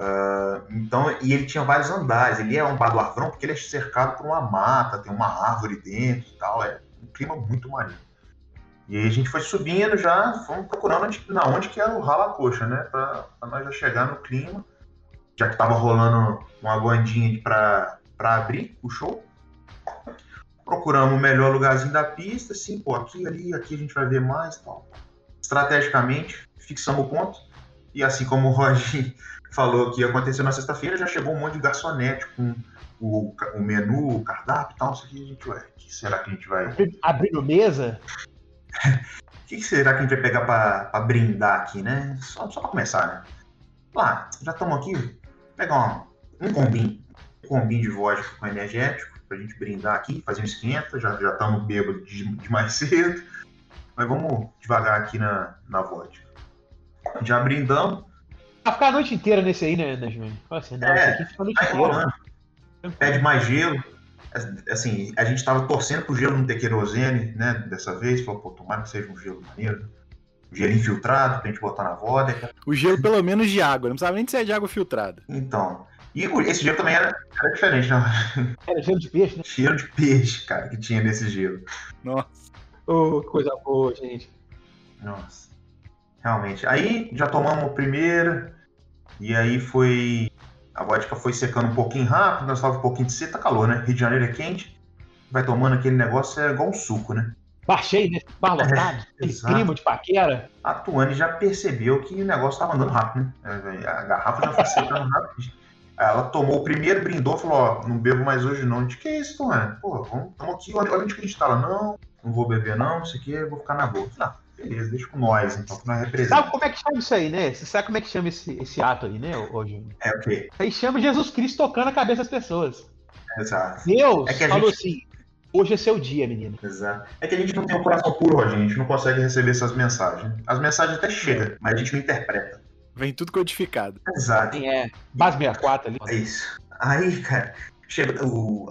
Ah, então, e ele tinha vários andares. Ele é um bar do Arvrão porque ele é cercado por uma mata, tem uma árvore dentro e tal. É um clima muito maneiro. E aí a gente foi subindo já, fomos procurando onde, na onde que era o rala coxa, né? Pra, pra nós já chegar no clima. Já que tava rolando uma bandinha pra, pra abrir o show. Procuramos o melhor lugarzinho da pista, assim, pô, aqui, ali, aqui a gente vai ver mais tal. Estrategicamente, fixamos o ponto. E assim como o Roger [laughs] falou que aconteceu na sexta-feira, já chegou um monte de garçonete com o, o menu, o cardápio e tal. Isso aqui a gente vai. O que será que a gente vai. Abri- Abrindo mesa. O [laughs] que que será que a gente vai pegar pra, pra brindar aqui, né? Só, só pra começar, né? Lá, já estamos aqui. Pegar um, um combinho. Um combinho de vodka com energético pra gente brindar aqui, fazer um esquenta. Já já estamos bêbados de, de mais [laughs] cedo. Mas vamos devagar aqui na, na vodka. Já brindamos. Vai ficar a noite inteira nesse aí, né, né Júnior? Assim, não, É, esse aqui fica a noite Vai inteira. rolando. Pede mais gelo. Assim, a gente tava torcendo pro gelo não ter querosene, né? Dessa vez. Falou, pô, tomara que seja um gelo maneiro. Um gelo infiltrado pra gente botar na vodka. O gelo, pelo menos, de água, não precisava nem de ser de água filtrada. Então. E esse gelo também era, era diferente, não? [laughs] Era gelo de peixe, né? Cheiro de peixe, cara, que tinha nesse gelo. Nossa. Ô, coisa boa, gente. Nossa. Realmente. Aí já tomamos o primeiro. E aí foi. A vodka foi secando um pouquinho rápido, nós tava um pouquinho de seta, calor, né? Rio de Janeiro é quente. Vai tomando aquele negócio, é igual um suco, né? Bar cheio, né? Bar lotado. [laughs] exato. clima de paquera. A Tuane já percebeu que o negócio tava andando rápido, né? É, A garrafa já foi secando [laughs] rápido. Ela tomou o primeiro, brindou, falou, ó, não bebo mais hoje não. De que isso, Tuane? Pô, vamos, tamo aqui, olha, olha onde que a gente tá. Ela, não, não vou beber não, isso aqui eu vou ficar na boa. Eu falei, Ah, beleza, deixa com nós, então, que nós representamos. Sabe como é que chama isso aí, né? Você sabe como é que chama esse, esse ato aí, né, Júnior? É o quê? Aí chama Jesus Cristo tocando a cabeça das pessoas. Exato. Deus É falou gente- assim: hoje é seu dia, menina. Exato. É que a gente não tem um coração puro, Roger, a gente não consegue receber essas mensagens. As mensagens até chegam, mas a gente não interpreta. Vem tudo codificado. Exato. Assim, é. Base 64 ali. É isso. Aí, cara, chega o,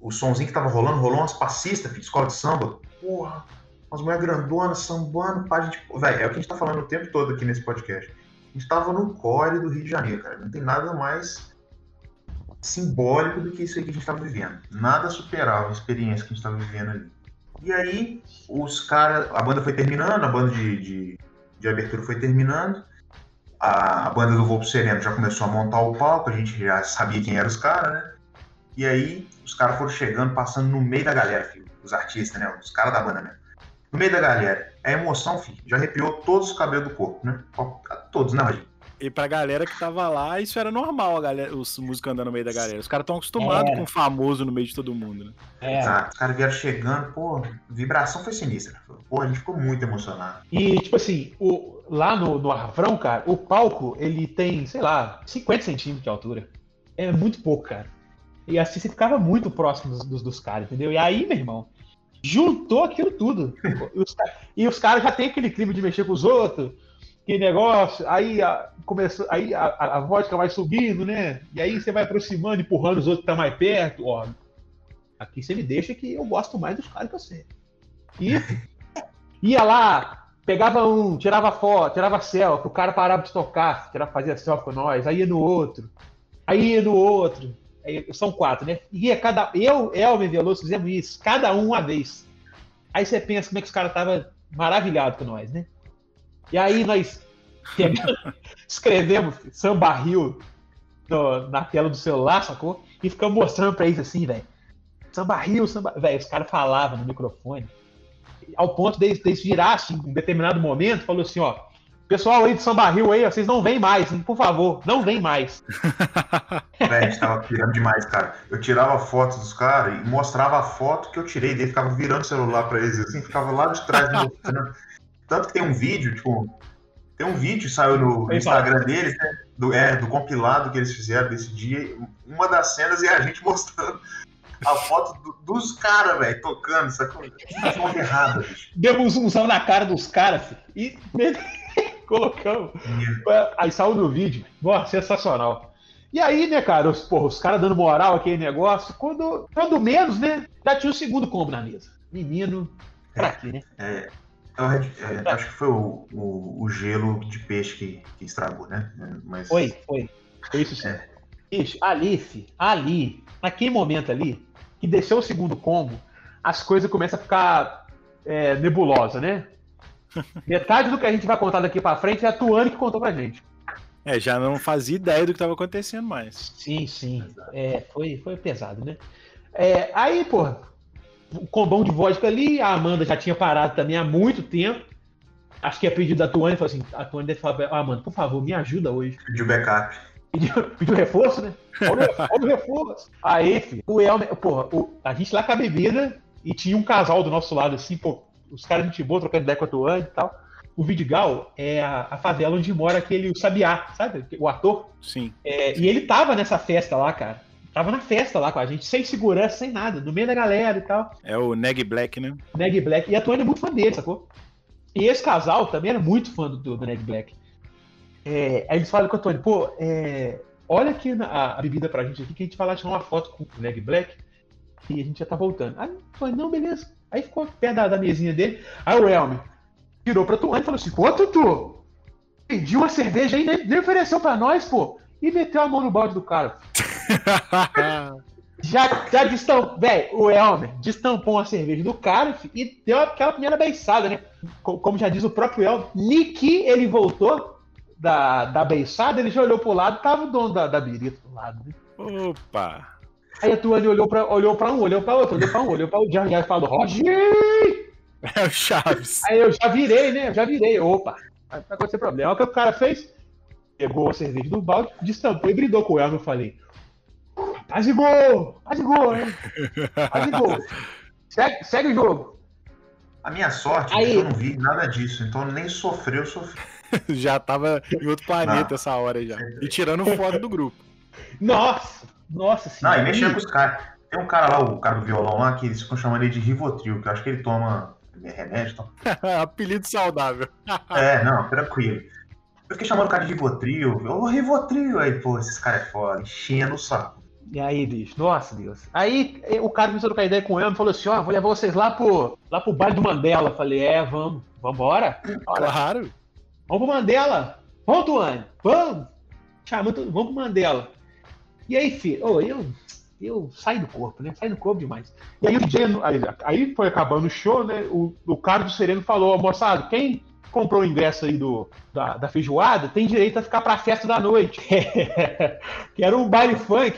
o sonzinho que tava rolando, rolou umas passistas, filho, escola de samba. Porra, umas mulheres grandonas sambando pra gente. Véi, é o que a gente tá falando o tempo todo aqui nesse podcast. A gente tava no core do Rio de Janeiro, cara. Não tem nada mais simbólico do que isso aí que a gente tava vivendo. Nada superava a experiência que a gente tava vivendo ali. E aí, os caras. A banda foi terminando, a banda de, de, de abertura foi terminando a, a banda do Voo pro Sereno já começou a montar o palco, a gente já sabia quem eram os caras, né? E aí os caras foram chegando, passando no meio da galera, filho. Os artistas, né? Os caras da banda mesmo. No meio da galera. A emoção, filho, já arrepiou todos os cabelos do corpo, né? Todos, né, Roger? E pra galera que tava lá, isso era normal, a galera, os músicos andando no meio da galera. Os caras estão acostumados Era. com o famoso no meio de todo mundo, né? É. Exato. Os caras vieram chegando, pô, vibração foi sinistra. Pô, a gente ficou muito emocionado. E, tipo assim, o, lá no, no Arvrão, cara, o palco, ele tem, sei lá, 50 centímetros de altura. É muito pouco, cara. E assim você ficava muito próximo dos, dos, dos caras, entendeu? E aí, meu irmão, juntou aquilo tudo. e [laughs] os, e os caras já tem aquele clima de mexer com os outros, que negócio, aí a, começou, aí a, a, vodka vai subindo, né? E aí você vai aproximando, empurrando os outros que estão mais perto, ó. Aqui você me deixa que eu gosto mais dos caras que você. E [laughs] ia lá, pegava um, tirava foto, tirava selfie, o cara parava de tocar, tirava, fazia selfie com nós, aí ia no outro, aí ia no outro. Aí, são quatro, né? E cada, eu, Elmer e Veloso fizemos isso, cada um uma vez. Aí você pensa como é que os caras estavam maravilhados com nós, né? E aí nós [laughs] escrevemos Samba Rio no, na tela do celular, sacou? E ficamos mostrando pra eles assim, velho. Samba Rio, Samba. Velho, os caras falavam no microfone. Ao ponto deles, deles virar, assim, em um determinado momento, falou assim: ó, pessoal aí do Samba Rio aí, vocês não vêm mais, hein? por favor, não vem mais. [laughs] Véi, a gente tava pirando demais, cara. Eu tirava fotos dos caras e mostrava a foto que eu tirei dele, ficava virando o celular pra eles, assim, ficava lá de trás. [laughs] mostrando. Tanto que tem um vídeo, tipo, tem um vídeo que saiu no, no Instagram deles, né? Do, é, do compilado que eles fizeram desse dia. Uma das cenas é a gente [laughs] mostrando a foto do, dos caras, velho, tocando, sacou? Tá foto errada, bicho. Demos um zoomzão na cara dos caras e [laughs] colocamos. Aí saiu no vídeo. Nossa, sensacional. E aí, né, cara, os, porra, os caras dando moral aquele negócio, quando, quando menos, né, já tinha o segundo combo na mesa. Menino, pra quê, né? É, é, é, acho que foi o, o, o, gelo de peixe que, que estragou, né? Mas... Foi, foi. Foi isso sim. É. Ixi, ali, naquele momento ali, que desceu o segundo combo, as coisas começam a ficar é, nebulosa, né? [laughs] Metade do que a gente vai contar daqui para frente é a Tuane que contou pra gente. É, já não fazia ideia do que estava acontecendo mais. Sim, sim. É, foi, foi pesado, né? É, aí, pô, o combão de vodka ali, a Amanda já tinha parado também há muito tempo. Acho que é pedido da Tuane, falou assim, a Tuane deve falar, Amanda, por favor, me ajuda hoje. Pediu backup. Pediu, [laughs] pediu reforço, né? Olha, olha o reforço. Aí, filho, o Elmer, porra, o, a gente lá com a bebida e tinha um casal do nosso lado, assim, pô, os caras gente boa, trocando ideia com a Tuane e tal. O Vidigal é a, a, favela onde mora aquele o Sabiá, sabe? O ator. Sim. É, e ele tava nessa festa lá, cara. Tava na festa lá com a gente, sem segurança, sem nada, no meio da galera e tal. É o Neg Black, né? Neg Black. E a Tuane é muito fã dele, sacou? E esse casal também era muito fã do, do Neg Black. É, aí eles falam com a Tony, pô, é, olha aqui a, a, bebida pra gente aqui, que a gente vai lá tirar uma foto com o Neg Black e a gente já tá voltando. Aí Tony, não, beleza. Aí ficou perto da, da mesinha dele. Aí o Elmer virou pra Tuane e falou assim: Pô, Tutu, pediu uma cerveja aí, nem, nem ofereceu pra nós, pô. E meteu a mão no balde do cara. [laughs] já, já destampou, velho, o Elmer destampou uma cerveja do cara e deu aquela primeira beiçada, né? Como já diz o próprio Elmer, Niki ele voltou da, da beiçada, ele já olhou pro lado, tava o dono da, da birita do lado, né? Opa! Aí a Tuane olhou pra, olhou pra um, olhou pra outro, olhou pra um, olhou pra outro, já, já falou, Roger! [laughs] É o Chaves. Aí eu já virei, né? Eu já virei. Opa, vai acontecer problema. O que o cara fez? Pegou a cerveja do balde, destampou e brindou com ela. Eu falei, apazigou, apazigou, hein? Apazigou. [laughs] Segue, segue o jogo. A minha sorte Aí... é que eu não vi nada disso, então nem sofreu, sofreu. [laughs] já tava em outro planeta não. essa hora já. E [laughs] tirando foto do grupo. Nossa! Nossa senhora. Não, e mexendo com os caras. Tem um cara lá, o cara do violão lá, que eles ficam chamando ele de Rivotril, que eu acho que ele toma remédio. Apelido saudável. é, não, tranquilo. Eu fiquei chamando o cara de Rivotril. Ô, Rivotril! Aí, pô, esses caras é foda, enchendo o saco. E aí, bicho, nossa Deus. Aí o cara começou a trocar ideia com ele e falou assim: ó, vou levar vocês lá pro, lá pro baile do Mandela. falei, é, vamos, vambora. Claro. Vamos pro Mandela. Vamos, Tuane, vamos. Chama, vamos pro Mandela. E aí, filho, oh, eu, eu saí do corpo, né? Saí do corpo demais. E aí o DJ, aí, aí foi acabando o show, né? O, o cara do Sereno falou, moçada, quem comprou o ingresso aí do, da, da feijoada tem direito a ficar pra festa da noite. [laughs] que era um baile funk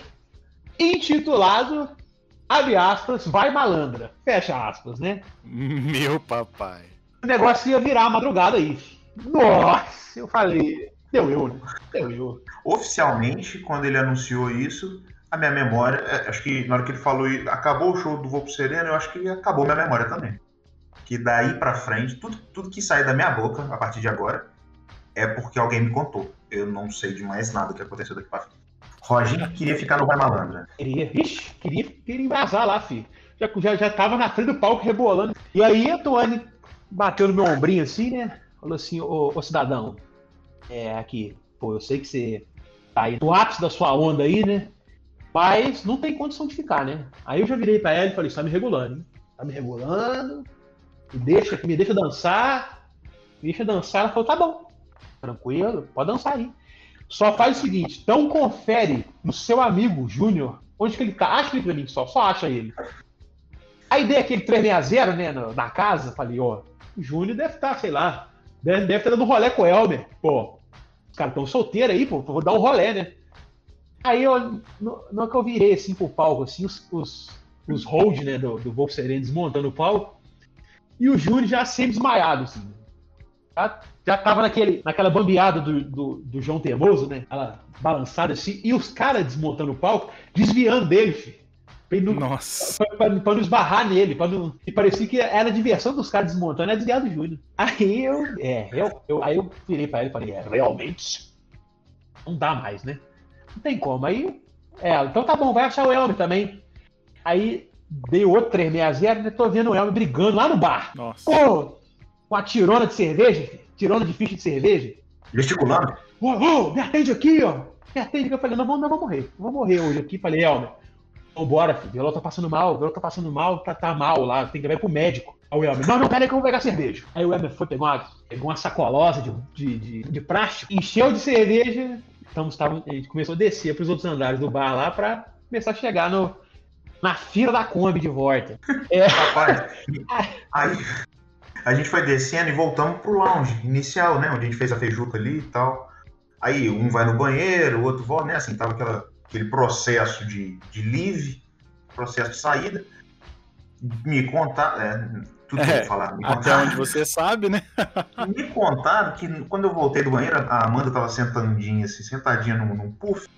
intitulado, abre aspas, vai malandra. Fecha aspas, né? Meu papai. O negócio ia virar a madrugada aí. Nossa, eu falei, deu eu, né? Deu eu. Oficialmente, quando ele anunciou isso, a minha memória, é, acho que na hora que ele falou, acabou o show do Voo pro Sereno, eu acho que acabou minha memória também. Que daí pra frente, tudo, tudo que sai da minha boca, a partir de agora, é porque alguém me contou. Eu não sei de mais nada que aconteceu daqui pra frente. Roginho queria ficar no Vai Malandra. Queria, ixi, queria, queria invasar lá, filho. Já, já, já tava na frente do palco rebolando. E aí a Tuane bateu no meu ombrinho assim, né? Falou assim, ô, ô cidadão, é aqui, pô, eu sei que você tá aí no ápice da sua onda aí, né? Mas não tem condição de ficar, né? Aí eu já virei pra ela e falei, tá me regulando, hein? Tá me regulando, me deixa, me deixa dançar, me deixa dançar. Ela falou, tá bom, tranquilo, pode dançar aí. Só faz o seguinte, então confere no seu amigo Júnior Onde que ele tá? Acha ele pra mim só, só acha ele. Aí dei aquele 360, né, na, casa, falei, ó, o Júnior deve estar, tá, sei lá, deve, estar tá dando rolé com o Elmer. Pô, os caras tão solteiros aí, pô, vou dar um rolé, né? Aí eu, no, no que eu virei assim pro palco, assim, os, os, os hold, né, do, do Sereno desmontando o palco, e o Júnior já sempre desmaiado, assim. Já, já tava naquele, naquela bambeada do, do, do João Temoso, né? Ela balançada assim, e os caras desmontando o palco, desviando dele, filho. Pra não, Nossa. Pra, pra, pra, não esbarrar nele, pra não. E parecia que era a diversão dos caras desmontando, é desviado do Júnior. Aí eu, é, eu, eu, aí eu virei pra ele e falei, é, realmente? Não dá mais, né? Não tem como. Aí, é, então tá bom, vai achar o Elmer também. Aí dei outro 360, né? Tô vendo o Elmer brigando lá no bar. Nossa. Pô, com a tirona de cerveja, tirona de ficha de cerveja. Gesticulando? Ô, ô, me atende aqui, ó. Me atende aqui. Eu falei, não, não, não vou morrer. Não vou morrer hoje aqui. Falei, Elmer, vambora, filho. O Violão tá passando mal, o Violão tá passando mal, tá, tá mal lá, tem que levar pro médico. Aí o Elmer, não, não, pera aí que eu vou pegar cerveja. Aí o Elmer foi, pegou uma, pegou uma sacolosa de, de, de, de plástico, encheu de cerveja. Então a gente começou a descer pros outros andares do bar lá pra começar a chegar no, na fila da Kombi de volta. [laughs] É. Rapaz, [laughs] aí a gente foi descendo e voltamos pro lounge inicial, né? Onde a gente fez a feijuca ali e tal. Aí um vai no banheiro, o outro volta, né? Assim, tava aquela, aquele processo de, de live, processo de saída. Me contar, é, tudo é, que eu vou falar. Me até onde você sabe, né? [laughs] me contaram que quando eu voltei do banheiro, a Amanda tava sentandinha, assim, sentadinha num, num puff.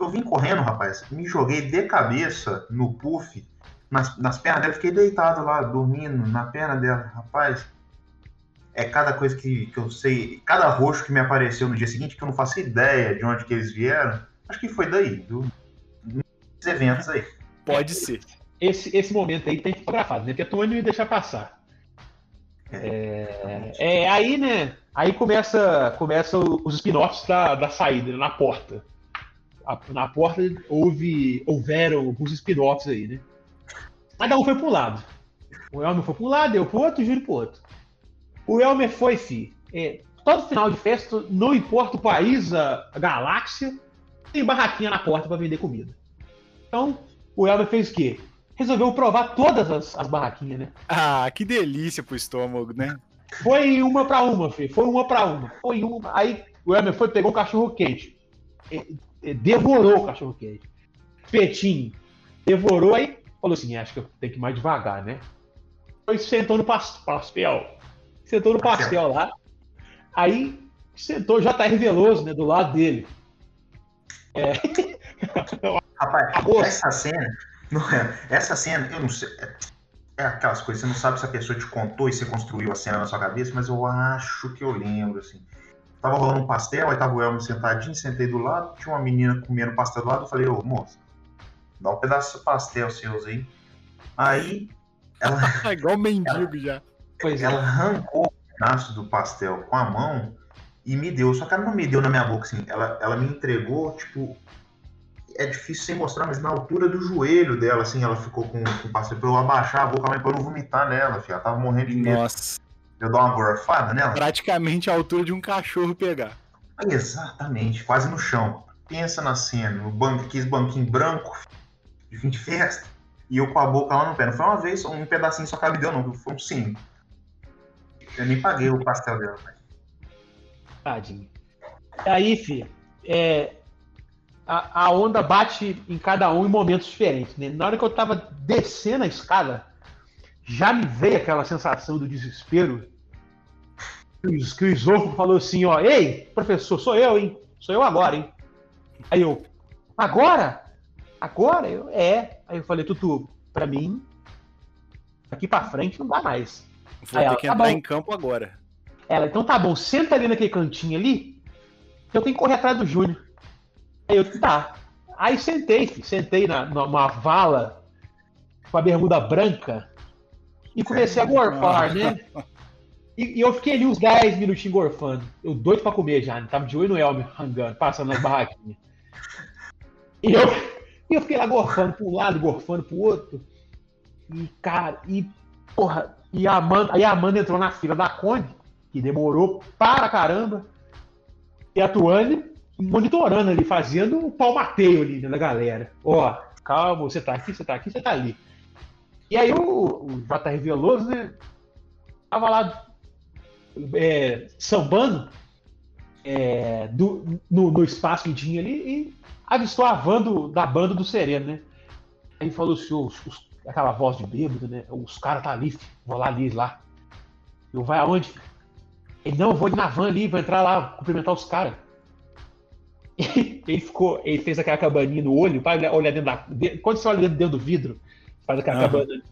Eu vim correndo, rapaz, me joguei de cabeça no puff nas, nas pernas dela, fiquei deitado lá, dormindo na perna dela. Rapaz, é cada coisa que, que eu sei, cada roxo que me apareceu no dia seguinte, que eu não faço ideia de onde que eles vieram. Acho que foi daí, do, dos eventos aí. Pode ser. Esse, esse momento aí tem fotografado, né? Porque a Tony não ia deixar passar. É, é, aí, né? Aí começa, começa os spin-offs da, da saída, na porta. A, na porta houve, houveram alguns spin-offs aí, né? Cada um foi para um lado. O Elmer foi para um lado, eu para o outro, o Júlio para o outro. O Elmer foi, fi. É, todo final de festa, não importa o país, a, a galáxia, tem barraquinha na porta para vender comida. Então, o Elmer fez o quê? Resolveu provar todas as, as barraquinhas, né? Ah, que delícia pro estômago, né? Foi uma para uma, fi. Foi uma para uma. Foi uma. Aí o Elmer foi, pegou o cachorro quente. Devorou o cachorro quente. Petinho. Devorou, aí falou assim: acho que eu tenho que ir mais devagar, né? Foi sentou no pastel. Sentou no pastel lá. Aí sentou o J.R. Veloso, né, do lado dele. É. Rapaz, essa cena, é, essa cena, eu não sei. É, é aquelas coisas, você não sabe se a pessoa te contou e você construiu a cena na sua cabeça, mas eu acho que eu lembro, assim. Tava rolando um pastel, aí tava o Elmo sentadinho, sentei do lado, tinha uma menina comendo pastel do lado, eu falei, ô moço, Dá um pedaço de pastel seus aí. Aí ela. [laughs] É igual mendigo ela, já. Pois ela é. arrancou o pedaço do pastel com a mão e me deu. Só que ela não me deu na minha boca, assim. Ela, ela me entregou, tipo. É difícil sem mostrar, mas na altura do joelho dela, assim, ela ficou com, com o pastel pra eu abaixar a boca, mas pra eu não vomitar nela, filha. Ela tava morrendo de medo. Nossa. Eu dou uma gorfada nela. Praticamente a altura de um cachorro pegar. Exatamente, quase no chão. Pensa na cena, no banco, aqueles banquinho branco, de fim de festa, e eu com a boca lá no pé. Não foi uma vez, um pedacinho só ela me deu, não, foi um cinco. Eu nem paguei o pastel dela. Mas... Tadinho. Aí, filho, é, a, a, onda bate em cada um em momentos diferentes. Né? Na hora que eu tava descendo a escada, já me veio aquela sensação do desespero. Que o Isopo falou assim, ó, ei, professor, sou eu, hein? Sou eu agora, hein? Aí eu, agora? Agora? Eu, é. Aí eu falei, Tutu, pra mim, daqui pra frente não dá mais. Vou Aí ter ela, que tá entrar bom. em campo agora. Ela, então tá bom, senta ali naquele cantinho ali, eu tenho que correr atrás do Júnior. Aí eu, tá. Aí sentei, filho, sentei na, numa vala com a bermuda branca e comecei a gorfar, né? [laughs] E, e, eu fiquei ali uns 10 minutinhos gorfando. Eu doido pra comer já, né? tava de olho no Elmer rangando, passando nas barraquinhas. E eu, e eu fiquei lá gorfando para um lado, gorfando para o outro. E, cara, e, porra, e a Amanda, aí a Amanda entrou na fila da Conde, que demorou para caramba. E a Tuane monitorando ali, fazendo o palmateio ali da galera. Ó, calma, você tá aqui, você tá aqui, você tá ali. E aí o, o JR Veloso, né, tava lá é, sambando é, do, no, no, espaço que tinha ali e avistou a van do, da banda do Sereno, né? Aí falou assim, os, os, aquela voz de bêbado, né? Os caras tá ali, vou lá ali, lá. Eu vai aonde? Ele, não, eu vou na van ali, vou entrar lá, cumprimentar os caras. [laughs] Ele ficou, ele fez aquela cabaninha no olho, para olhar dentro da. Quando você olha dentro do vidro, faz aquela uhum. cabana,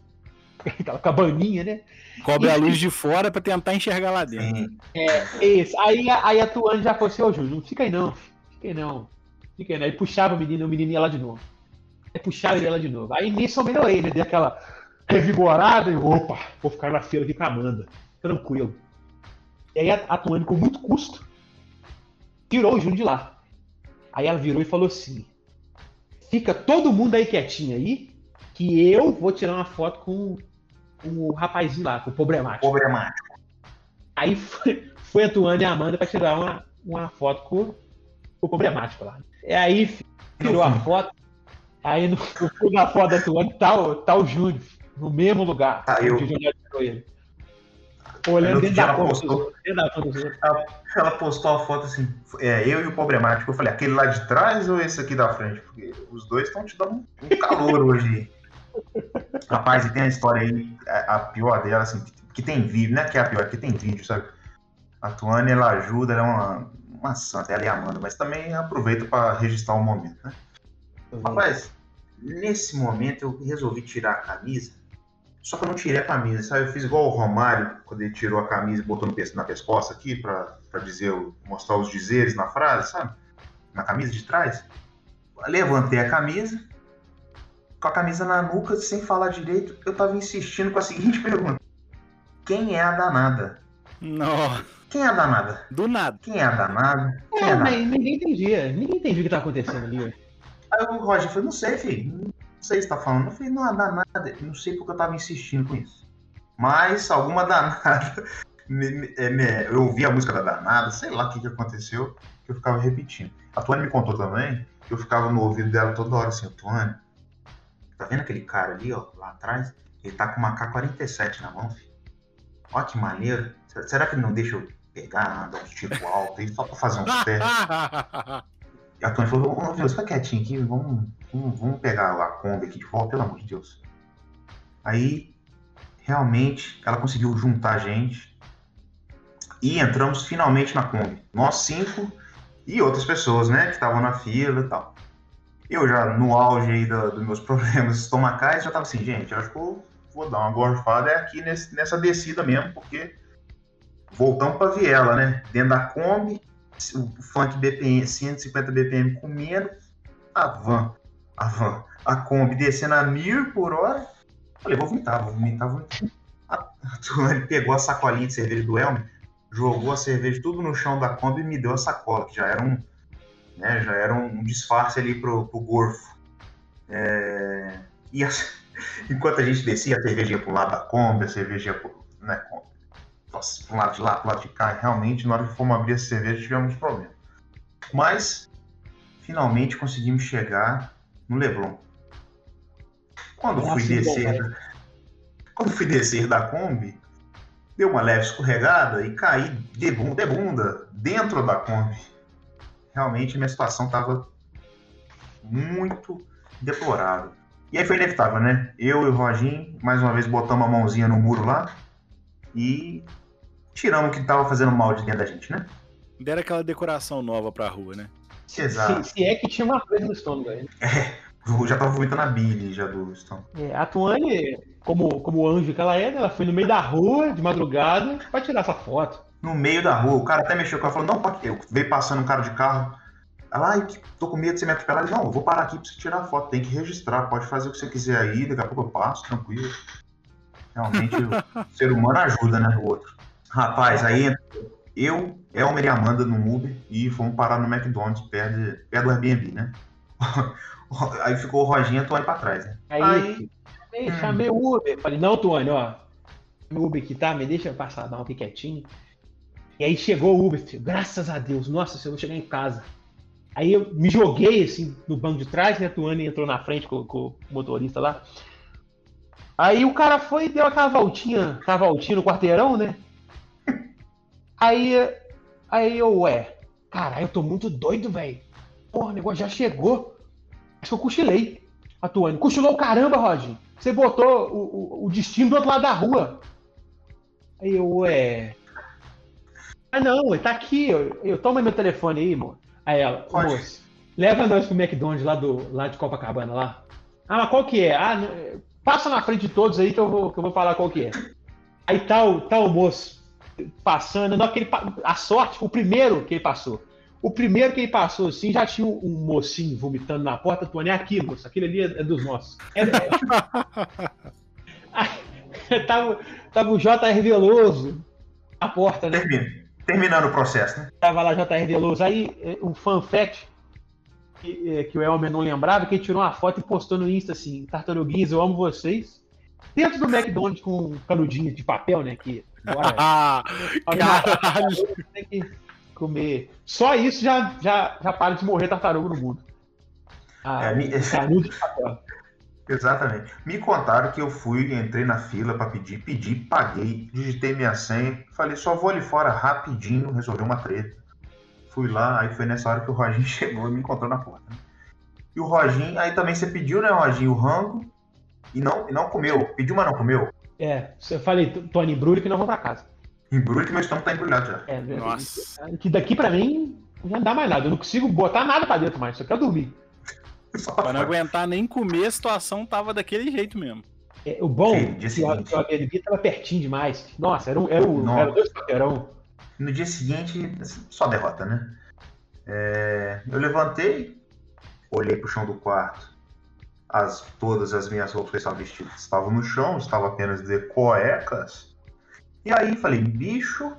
[laughs] aquela cabaninha, né? Cobre e, a luz de fora para tentar enxergar lá dentro. É, isso. Aí, aí a Tuane já falou assim, ô Júlio, não fica aí não, fica aí não. Aí não. Aí puxava o menino, o menino ia lá de novo. Aí puxava ele lá de novo. Aí nisso eu melhorei, né? Dei aquela revigorada e opa, vou ficar na feira aqui com a Amanda. Tranquilo. E aí a, a Tuane, com muito custo, tirou o Júlio de lá. Aí ela virou e falou assim: fica todo mundo aí quietinho aí, que eu vou tirar uma foto com, com o rapazinho lá, com o problemático. Problemático. Aí foi, foi a Tuane e a Amanda para tirar uma, uma foto com, com o problemático lá. E aí tirou a foto. Aí no, na foto da Tuane tá, o, tá o Júnior, no mesmo lugar. Ah, eu... ele. Olhando dentro da, postou, ela, ela, postou a foto assim, é, eu e o problemático. Eu falei, aquele lá de trás ou esse aqui da frente? Porque os dois estão te dando um calor [laughs] hoje. Rapaz, e tem a história aí, a, a pior dela, assim, que, que, tem vídeo, não é que é a pior, que tem vídeo, sabe? A Tuane, ela ajuda, ela é uma, uma santa, ela e a Amanda, mas também aproveita para registrar o momento, né? Uhum. Rapaz, nesse momento eu resolvi tirar a camisa só que eu não tirei a camisa, sabe? Eu fiz igual o Romário, quando ele tirou a camisa e botou no, na pescoça aqui, para dizer, mostrar os dizeres na frase, sabe? Na camisa de trás. Levantei a camisa, com a camisa na nuca, sem falar direito, eu tava insistindo com a seguinte [laughs] pergunta: Quem é a danada? Não. Quem é a danada? Do nada. Quem é a danada? Quem é, é mas ninguém entendia. Ninguém entendia o que tá acontecendo ali. Aí o Roger falou: Não sei, filho sei se está falando. Eu falei, não, danada. Não sei porque eu estava insistindo com isso. Mas alguma danada. [laughs] é, eu ouvi a música da danada, sei lá o que, que aconteceu, que eu ficava repetindo. A Tuane me contou também que eu ficava no ouvido dela toda hora assim, Tuane, tá vendo aquele cara ali, ó, lá atrás? Ele tá com uma K-47 na mão, filho. Olha que maneiro. Será que ele não deixa eu pegar, dar uns tiros altos aí, só pra fazer uns [laughs] testes? E a Tony falou, ô, Deus, fica quietinho aqui, vamos, vamos, vamos pegar a Kombi aqui de volta, pelo amor de Deus. Aí, realmente, ela conseguiu juntar a gente e entramos finalmente na Kombi. Nós cinco e outras pessoas, né, que estavam na fila e tal. Eu já, no auge aí dos do meus [laughs] problemas estomacais, já tava assim, gente, acho que eu vou dar uma gorfada é aqui nesse, nessa descida mesmo, porque voltamos pra Viela, né, dentro da Kombi, o funk BPM, 150 BPM comendo, a van, a van, a Kombi descendo a mil por hora. Falei, vou vomitar, vou vomitar, vou vomitar. A, ele pegou a sacolinha de cerveja do Elmer, jogou a cerveja tudo no chão da Kombi e me deu a sacola, que já era um, né, já era um disfarce ali pro, pro gorfo. É, e a, [laughs] enquanto a gente descia, a cerveja ia pro lado da Kombi, a cerveja ia pro, né, lado de lá, para lado de cá. Realmente, na hora que fomos abrir a cerveja, tivemos problema. Mas, finalmente conseguimos chegar no Leblon. Quando fui descer, quando fui descer da Kombi, deu uma leve escorregada e caí de bunda, de bunda dentro da Kombi. Realmente, minha situação estava muito deplorável. E aí foi inevitável, né? Eu e o Roginho, mais uma vez, botamos a mãozinha no muro lá e tiramos o que tava fazendo mal de dentro da gente, né? Deram aquela decoração nova pra rua, né? Exato. Se, se é que tinha uma coisa no estômago aí. É, eu já tava vomitando a Billy já do estômago. É, a Tuane, como, como anjo que ela é, ela foi no meio da rua, de madrugada, pra tirar essa foto. No meio da rua, o cara até mexeu com ela, falou, não, pode eu veio passando um cara de carro. Ela, ai, tô com medo de você me atropelar. Não, eu vou parar aqui pra você tirar a foto, tem que registrar, pode fazer o que você quiser aí, daqui a pouco eu passo, tranquilo. Realmente, o [laughs] ser humano ajuda, né, o outro. Rapaz, aí eu, Elmer e Amanda no Uber e fomos parar no McDonald's perto, de, perto do Airbnb, né? [laughs] aí ficou o Roginha e a Tony pra trás, né? Aí, aí chamei, hum. chamei o Uber. Falei, não, Tony, ó. O Uber aqui tá, me deixa passar, dar um piquetinho. E aí chegou o Uber, filho. graças a Deus. Nossa, se eu vou chegar em casa. Aí eu me joguei assim no banco de trás, né? Tuane entrou na frente com, com o motorista lá. Aí o cara foi e deu aquela voltinha, aquela voltinha no quarteirão, né? Aí, aí eu, ué, caralho, eu tô muito doido, velho. Porra, o negócio já chegou. Acho que eu cochilei. A Tuane, cochilou caramba, Roger. Você botou o, o, o destino do outro lado da rua. Aí eu, ué. Ah, não, tá aqui. Eu, eu toma meu telefone aí, amor. Aí ela, moço, leva nós pro McDonald's lá, do, lá de Copacabana lá. Ah, mas qual que é? Ah, passa na frente de todos aí que eu vou, que eu vou falar qual que é. Aí tá o, tá o moço passando, não, aquele, pa- a sorte, o primeiro que ele passou. O primeiro que ele passou, assim, já tinha um, mocinho vomitando na porta, tu é aqui, moço, aquele ali é, dos nossos. É, é. [laughs] Tava, tava o J.R. Veloso na porta, né? Termina. Terminando o processo, né? Tava lá J.R. Veloso. Aí, é, um fan fact que, é, que o Elmer não lembrava, que ele tirou uma foto e postou no Insta assim: Tartaruguinhas, eu amo vocês. Dentro do McDonald's com um canudinho de papel, né? Que agora [laughs] Ah, caralho. tem que comer. Só isso já, já, já para de morrer tartaruga no mundo. Ah, É, me- [laughs] papel. Exatamente. Me contaram que eu fui, entrei na fila pra pedir, pedi, paguei, digitei minha senha, falei, só vou ali fora rapidinho resolver uma treta. Fui lá, aí foi nessa hora que o Roginho [laughs] chegou e me encontrou na porta. né? E o Roginho, aí também você pediu, né, Roginho, o rango e não, e não comeu. Pediu, mas não comeu. É, eu falei, Tony Brulho, que não vão pra casa. Embrulho que meu estômago tá embrulhado já. É, Nossa. Que daqui pra mim não dá mais nada. Eu não consigo botar nada pra dentro mais, só quero dormir. Pra não aguentar nem comer, a situação tava daquele jeito mesmo. É, o bom Sim, dia que o- seguinte. que o Airbnb tava pertinho demais. Nossa, era, um, era, um, Nossa. era dois quarteirão. No dia seguinte, assim, só derrota, né? É, eu levantei, olhei pro chão do quarto. As, todas as minhas roupas que eu estava vestido estavam no chão, estava apenas de cuecas. E aí falei, bicho,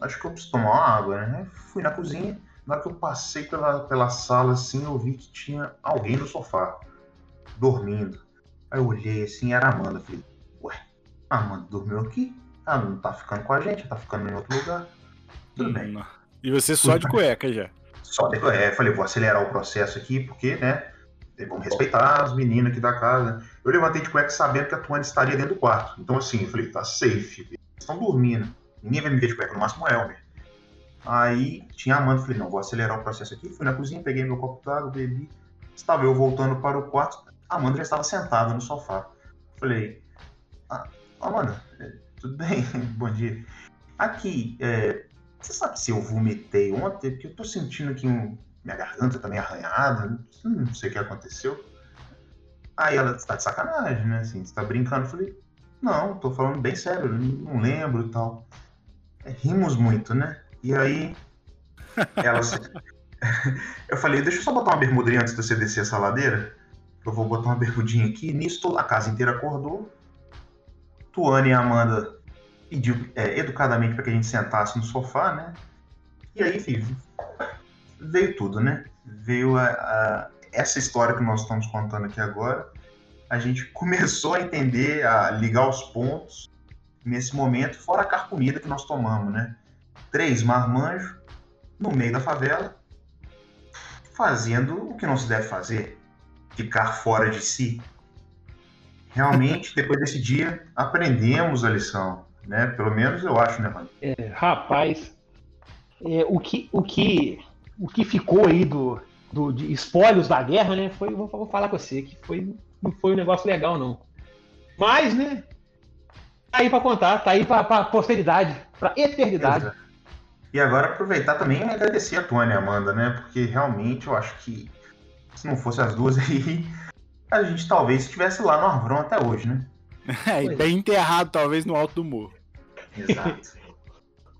acho que eu preciso tomar uma água, né? Fui na cozinha. Na hora que eu passei pela, pela sala, assim, eu vi que tinha alguém no sofá, dormindo. Aí eu olhei assim, era a Amanda. Falei, ué, a Amanda dormiu aqui? Ela não tá ficando com a gente, tá ficando em outro lugar. Tudo bem. Hum, E você só de cueca já. Só de- é, falei, vou acelerar o processo aqui, porque, né? Vamos respeitar as meninas aqui da casa. Eu levantei de cueca sabendo que a Tuane estaria dentro do quarto. Então, assim, eu falei, tá safe. Eles estão dormindo. Ninguém vai me ver de cueca, no máximo o Elmer. Aí tinha a Amanda, falei, não, vou acelerar o processo aqui. Fui na cozinha, peguei meu copo d'água, bebi. Estava eu voltando para o quarto, a Amanda já estava sentada no sofá. Falei, ah, Amanda, é, tudo bem? [laughs] Bom dia. Aqui, é, você sabe se eu vomitei ontem? Porque eu tô sentindo aqui um. Minha garganta tá meio arranhada, não sei o que aconteceu. Aí ela tá de sacanagem, né? Assim, você tá brincando. Eu falei, não, tô falando bem sério, não lembro e tal. É, rimos muito, né? E aí. [laughs] Ela. eu falei, deixa eu só botar uma bermudinha antes de você descer essa ladeira. Eu vou botar uma bermudinha aqui. Nisso, toda a casa inteira acordou. Tuane e Amanda pediu é, educadamente para que a gente sentasse no sofá, né? E aí, enfim, veio tudo, né? Veio a, a- essa história que nós estamos contando aqui agora. A gente começou a entender, a ligar os pontos nesse momento, fora a carcomida que nós tomamos, né? Três marmanjos no meio da favela, fazendo o que não se deve fazer, ficar fora de si. Realmente, depois desse dia, aprendemos a lição, né? Pelo menos eu acho, né, mano? É, rapaz, é, o, que, o, que, o que ficou aí do, do, de espólios da guerra, né? Foi, vou, vou falar com você, que foi, não foi um negócio legal, não. Mas, né? Tá aí pra contar, tá aí pra, pra posteridade, pra eternidade. E agora aproveitar também e agradecer a Tônia e a Amanda, né? Porque realmente eu acho que se não fosse as duas [laughs] aí, a gente talvez estivesse lá no Arvrão até hoje, né? [laughs] É, e bem enterrado, talvez, no alto do morro. Exato.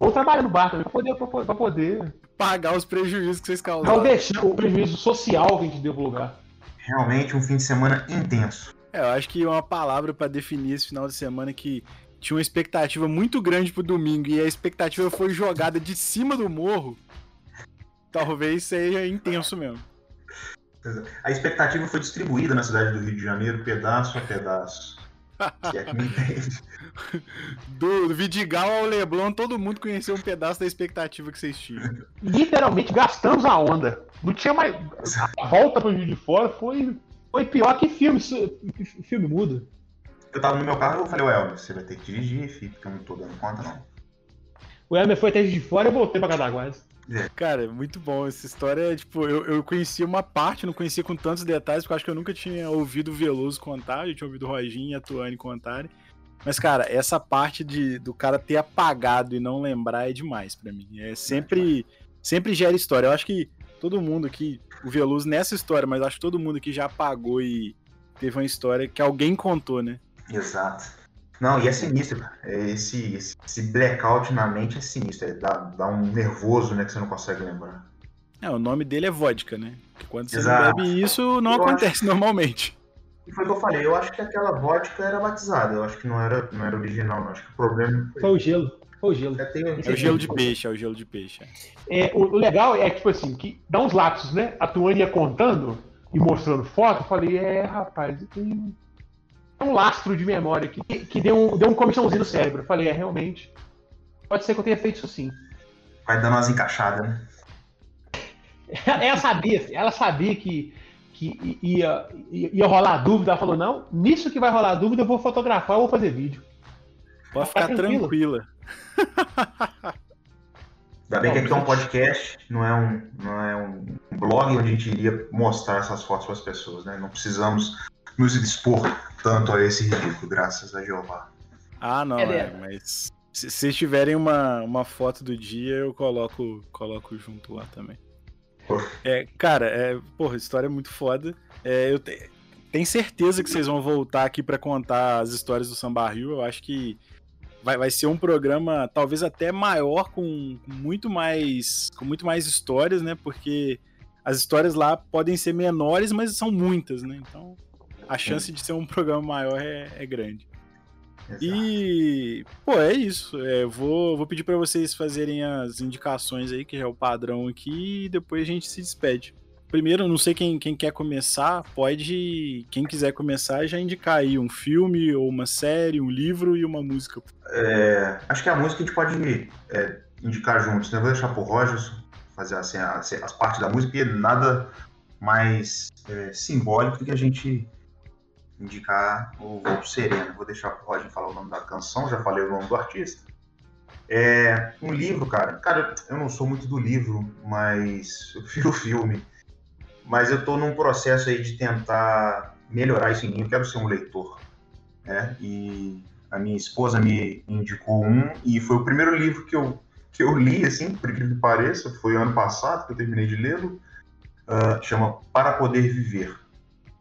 Ou trabalhar no bar também, pra poder, pra, pra poder Pagar os prejuízos que vocês não causaram. deixar o prejuízo social que a gente deu pro lugar. realmente um fim de semana intenso. É, eu acho que uma palavra pra definir esse final de semana que tinha uma expectativa muito grande pro domingo e a expectativa foi jogada de cima do morro, talvez seja intenso mesmo. A expectativa foi distribuída na cidade do Rio de Janeiro, pedaço a pedaço. É [laughs] que. Do Vidigal ao Leblon, todo mundo conheceu um pedaço da expectativa que vocês tinham. Literalmente gastamos a onda. Não tinha mais. A volta pro Juiz de Fora foi, foi pior que filme, filme mudo. Eu tava no meu carro e eu falei, ué, você vai ter que dirigir, filho, porque eu não tô dando conta, não. O Elmer foi até de Fora e eu voltei pra Cataguases. Cara, é muito bom. Essa história, tipo, eu, eu conhecia uma parte, não conhecia com tantos detalhes, porque eu acho que eu nunca tinha ouvido o Veloso contar, eu tinha ouvido o Roginho e a Tuane contarem. Mas, cara, essa parte de, do cara ter apagado e não lembrar é demais pra mim. É sempre, sempre gera história. Eu acho que todo mundo aqui, o Veloso nessa história, mas acho que todo mundo aqui já apagou e teve uma história que alguém contou, né? Exato. Não, e é sinistro, cara. É Esse, esse, esse blackout na mente é sinistro. É, dá, dá um nervoso, né, que você não consegue lembrar. É, o nome dele é vodka, né? Porque quando você Exato. não bebe isso, não Eu acontece normalmente. E foi o que eu falei, eu acho que aquela vodka era batizada, eu acho que não era, não era original, não. acho que o problema Foi o gelo. Foi o gelo. É, tem- É o gelo de peixe, é o gelo de peixe. É, o, o legal é que, tipo assim, que dá uns lapsos, né? A Tuane ia contando e mostrando foto, eu falei, é, rapaz, tem um lastro de memória que, que deu, um, deu um comichãozinho no cérebro. Eu falei, é, realmente. Pode ser que eu tenha feito isso sim. Vai dando umas encaixadas, né? [laughs] Ela sabia, ela sabia que, que ia, ia, ia rolar dúvida. Ela falou, não, nisso que vai rolar dúvida, eu vou fotografar, eu vou fazer vídeo. Pode ficar tranquila. Ainda bem que Não, aqui é um podcast, não é um, não é um blog onde a gente iria mostrar essas fotos para as pessoas, né? Não precisamos nos expor tanto a esse ridículo, graças a Jeová. Ah, não, É, é, mas se se vocês tiverem uma, uma foto do dia, eu coloco, coloco junto lá também. É, cara, é, porra, a história é muito foda. É, eu te- tenho certeza que vocês vão voltar aqui pra contar as histórias do Samba Rio. Eu acho que vai, vai ser um programa talvez até maior, com, com muito mais com muito mais histórias, né? Porque as histórias lá podem ser menores, mas são muitas, né? Então a chance de ser um programa maior é- é grande. Exato. E, pô, é isso. É, vou, vou pedir pra vocês fazerem as indicações aí, que já é o padrão aqui, e depois a gente se despede. Primeiro, não sei quem, quem quer começar, pode, quem quiser começar, já indicar aí um filme, ou uma série, um livro e uma música. É, acho que a música a gente pode é, indicar juntos, né? Vou deixar pro Rogerson fazer assim, as, as partes da música, e nada mais é, simbólico do que a gente indicar o Voo Sereno. Vou deixar pro Roger falar o nome da canção, já falei o nome do artista. É, um livro, cara. Cara, eu não sou muito do livro, mas [laughs] eu vi o filme. Mas eu tô num processo aí de tentar melhorar isso em mim. Eu quero ser um leitor. Né? E a minha esposa me indicou um e foi o primeiro livro que eu, que eu li, assim, por incrível que pareça, foi ano passado que eu terminei de lê-lo, Ah, chama Para Poder Viver.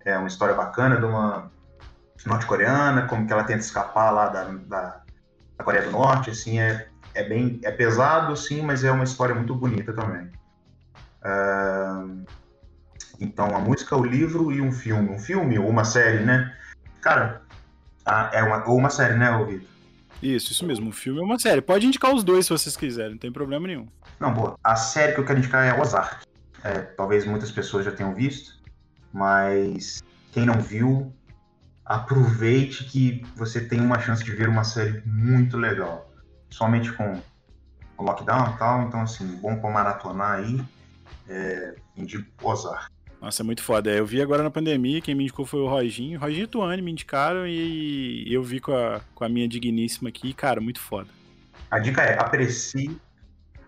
É uma história bacana de uma norte-coreana, como que ela tenta escapar lá da, da, da Coreia do Norte, assim, é, é bem, é pesado, sim, mas é uma história muito bonita também. Ah, então, a música, o livro e um filme. Um filme ou uma série, né? Cara, ah, é uma, ou uma série, né, Vitor? Isso, isso mesmo, um filme é uma série. Pode indicar os dois se vocês quiserem, não tem problema nenhum. Não, boa. A série que eu quero indicar é Ozark. É, talvez muitas pessoas já tenham visto, mas quem não viu, aproveite que você tem uma chance de ver uma série muito legal. Somente com o lockdown e tal, então assim, bom pra maratonar aí. É, indico Ozark. Nossa, é muito foda. Eu vi agora na pandemia, quem me indicou foi o Roginho. Roginho e Tuane me indicaram e eu vi com a, com a minha digníssima aqui. Cara, muito foda. A dica é aprecie,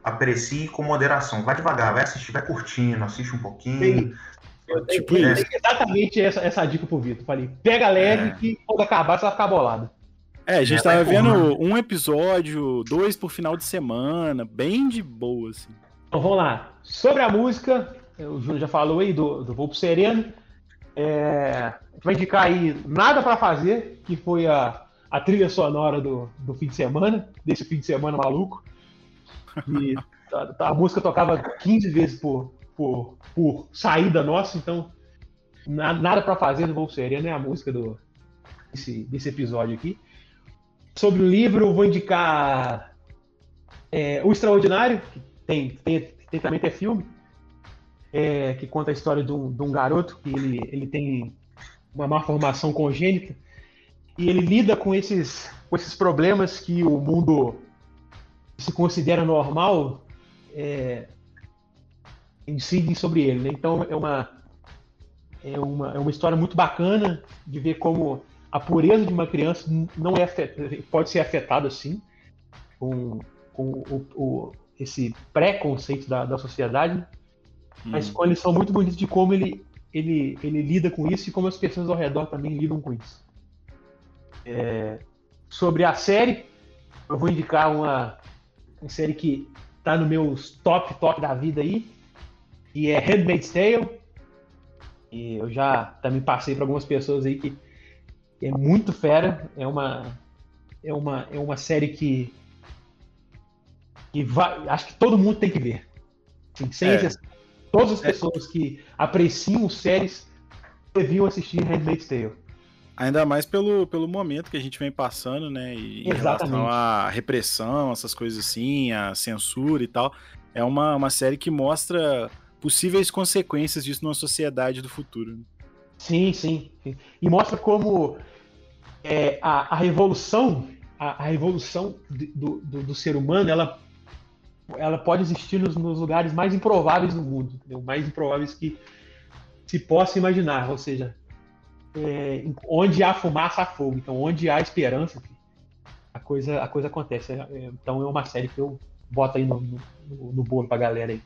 aprecie com moderação. Vai devagar, vai assistir, vai curtindo, assiste um pouquinho. Sim. Eu Tipo dei isso. exatamente essa, essa dica pro Vitor. Falei, pega leve É. que quando acabar você vai ficar bolado. É, a gente É, tava vai vendo um episódio, dois por final de semana, bem de boa, assim. Então vamos lá. Sobre a música, o Júnior já falou aí do, do Voo pro Sereno. É, a gente vai indicar aí Nada pra Fazer, que foi a, a trilha sonora do, do fim de semana, desse fim de semana maluco. E [laughs] a, a música tocava 15 vezes por, por, por saída nossa, então na- nada pra fazer do Sereno é a música do, desse, desse episódio aqui. Sobre o livro, eu vou indicar é, O Extraordinário, que tem, tem, tem também tem filme, é, que conta a história de um, de um garoto que ele, ele tem uma má formação congênita e ele lida com esses, com esses problemas que o mundo se considera normal é, incidem sobre ele. Né? Então é uma, é, uma, é uma história muito bacana de ver como a pureza de uma criança não é pode ser afetada assim com, com o, o, esse pré-conceito da, da sociedade, hum. mas com a lição muito bonita de como ele, ele, ele lida com isso e como as pessoas ao redor também lidam com isso. É, sobre a série, eu vou indicar uma, uma série que tá no meus top, top da vida aí, e é Handmaid's Tale. E eu já também passei para algumas pessoas aí que é muito fera, é uma é uma é uma série que que vai, acho que todo mundo tem que ver. Assim, sem é. todas as é. pessoas que apreciam séries deviam assistir Handmaid's Tale. Ainda mais pelo, pelo momento que a gente vem passando, né? E em relação à repressão, essas coisas assim, a censura e tal. É uma, uma série que mostra possíveis consequências disso numa sociedade do futuro. Sim, sim, sim. E mostra como é, a, a revolução, a, a revolução do, do, do, ser humano, ela, ela pode existir nos, nos lugares mais improváveis do mundo, entendeu? mais improváveis que se possa imaginar. Ou seja, é, onde há fumaça, há fogo. Então, onde há esperança, a coisa, a coisa acontece. É, então, é uma série que eu boto aí no, no, no bolo pra galera aí.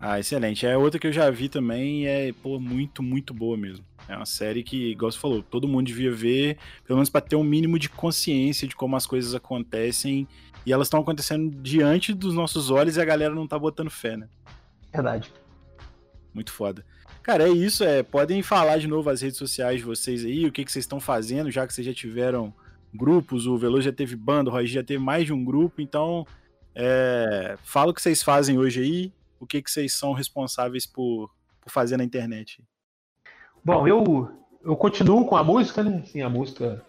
Ah, excelente. É outra que eu já vi também e é, pô, muito, muito boa mesmo. É uma série que, igual você falou, todo mundo devia ver, pelo menos para ter um mínimo de consciência de como as coisas acontecem e elas estão acontecendo diante dos nossos olhos e a galera não tá botando fé, né? Verdade. Muito foda. Cara, é isso. É, podem falar de novo as redes sociais de vocês aí, o que, que vocês estão fazendo, já que vocês já tiveram grupos, o Veloso já teve banda, o Roger já teve mais de um grupo, então é, fala o que vocês fazem hoje aí, o que, que vocês são responsáveis por, por fazer na internet. Bom, eu, eu continuo com a música, né? Assim, a música,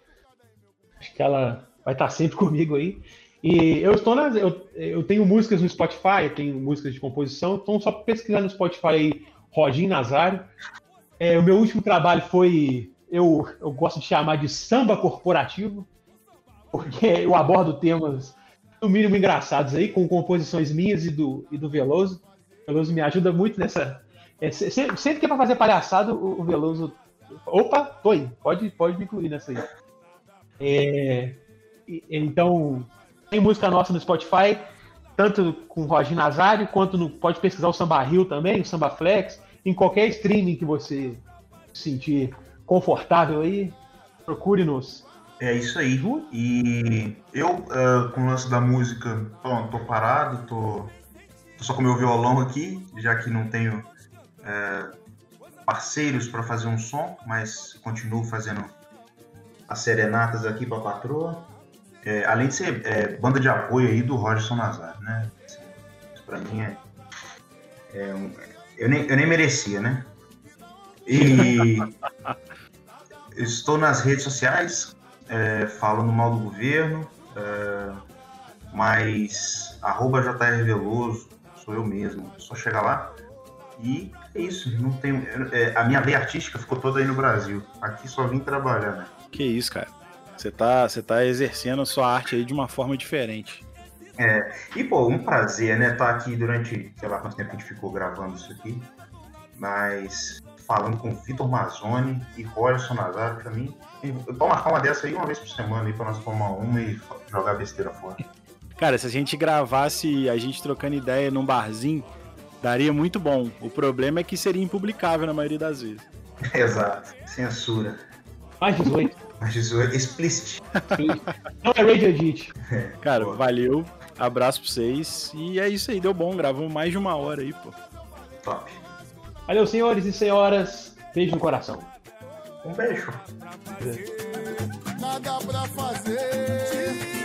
acho que ela vai estar sempre [laughs] comigo aí. E eu estou nas, eu, eu tenho músicas no Spotify, eu tenho músicas de composição, então só pesquisar no Spotify aí Roginho Nazário. É, o meu último trabalho foi, eu, eu gosto de chamar de samba corporativo, porque eu abordo temas, no mínimo, engraçados aí, com composições minhas e do, e do Veloso. Veloso me ajuda muito nessa. É, sempre, que é para fazer palhaçada, o, o, Veloso. Opa, tô aí, pode, pode me incluir nessa aí. É, então, tem música nossa no Spotify tanto com o Roginho Nazário, quanto no, pode pesquisar o Samba Rio também, o Samba Flex, em qualquer streaming que você se sentir confortável aí, procure-nos. É isso aí. E eu, uh, com o lance da música, bom, tô parado, tô, só com meu violão aqui, já que não tenho uh, parceiros para fazer um som, mas continuo fazendo as serenatas aqui para a patroa. É, além de ser é, banda de apoio aí do Rogerson Nazário, né? Isso pra mim é. é um, eu, nem, eu nem merecia, né? E [laughs] estou nas redes sociais, é, falando mal do governo, é, mas arroba JR Veloso, sou eu mesmo, só chegar lá. E é isso, não tenho. É, a minha veia artística ficou toda aí no Brasil. Aqui só vim trabalhar, né? Que isso, cara. Você tá, você tá exercendo a sua arte aí de uma forma diferente. É, e pô, um prazer, né, estar tá aqui durante, sei lá quanto tempo a gente ficou gravando isso aqui, mas falando com Vitor Mazzoni e Rogerson Nazário, pra mim, vamos marcar uma dessa aí uma vez por semana aí pra nós tomar uma e jogar besteira fora. Cara, se a gente gravasse a gente trocando ideia num barzinho, daria muito bom. O problema é que seria impublicável na maioria das vezes. [laughs] Exato, censura. Mais 18. Mas isso é explicit. Não é Radio Edit. É, Cara, pô. valeu. Abraço pra vocês. E é isso aí, deu bom. Gravamos mais de uma hora aí, pô. Top. Valeu, senhores e senhoras. Beijo no coração. Um beijo. Nada pra fazer.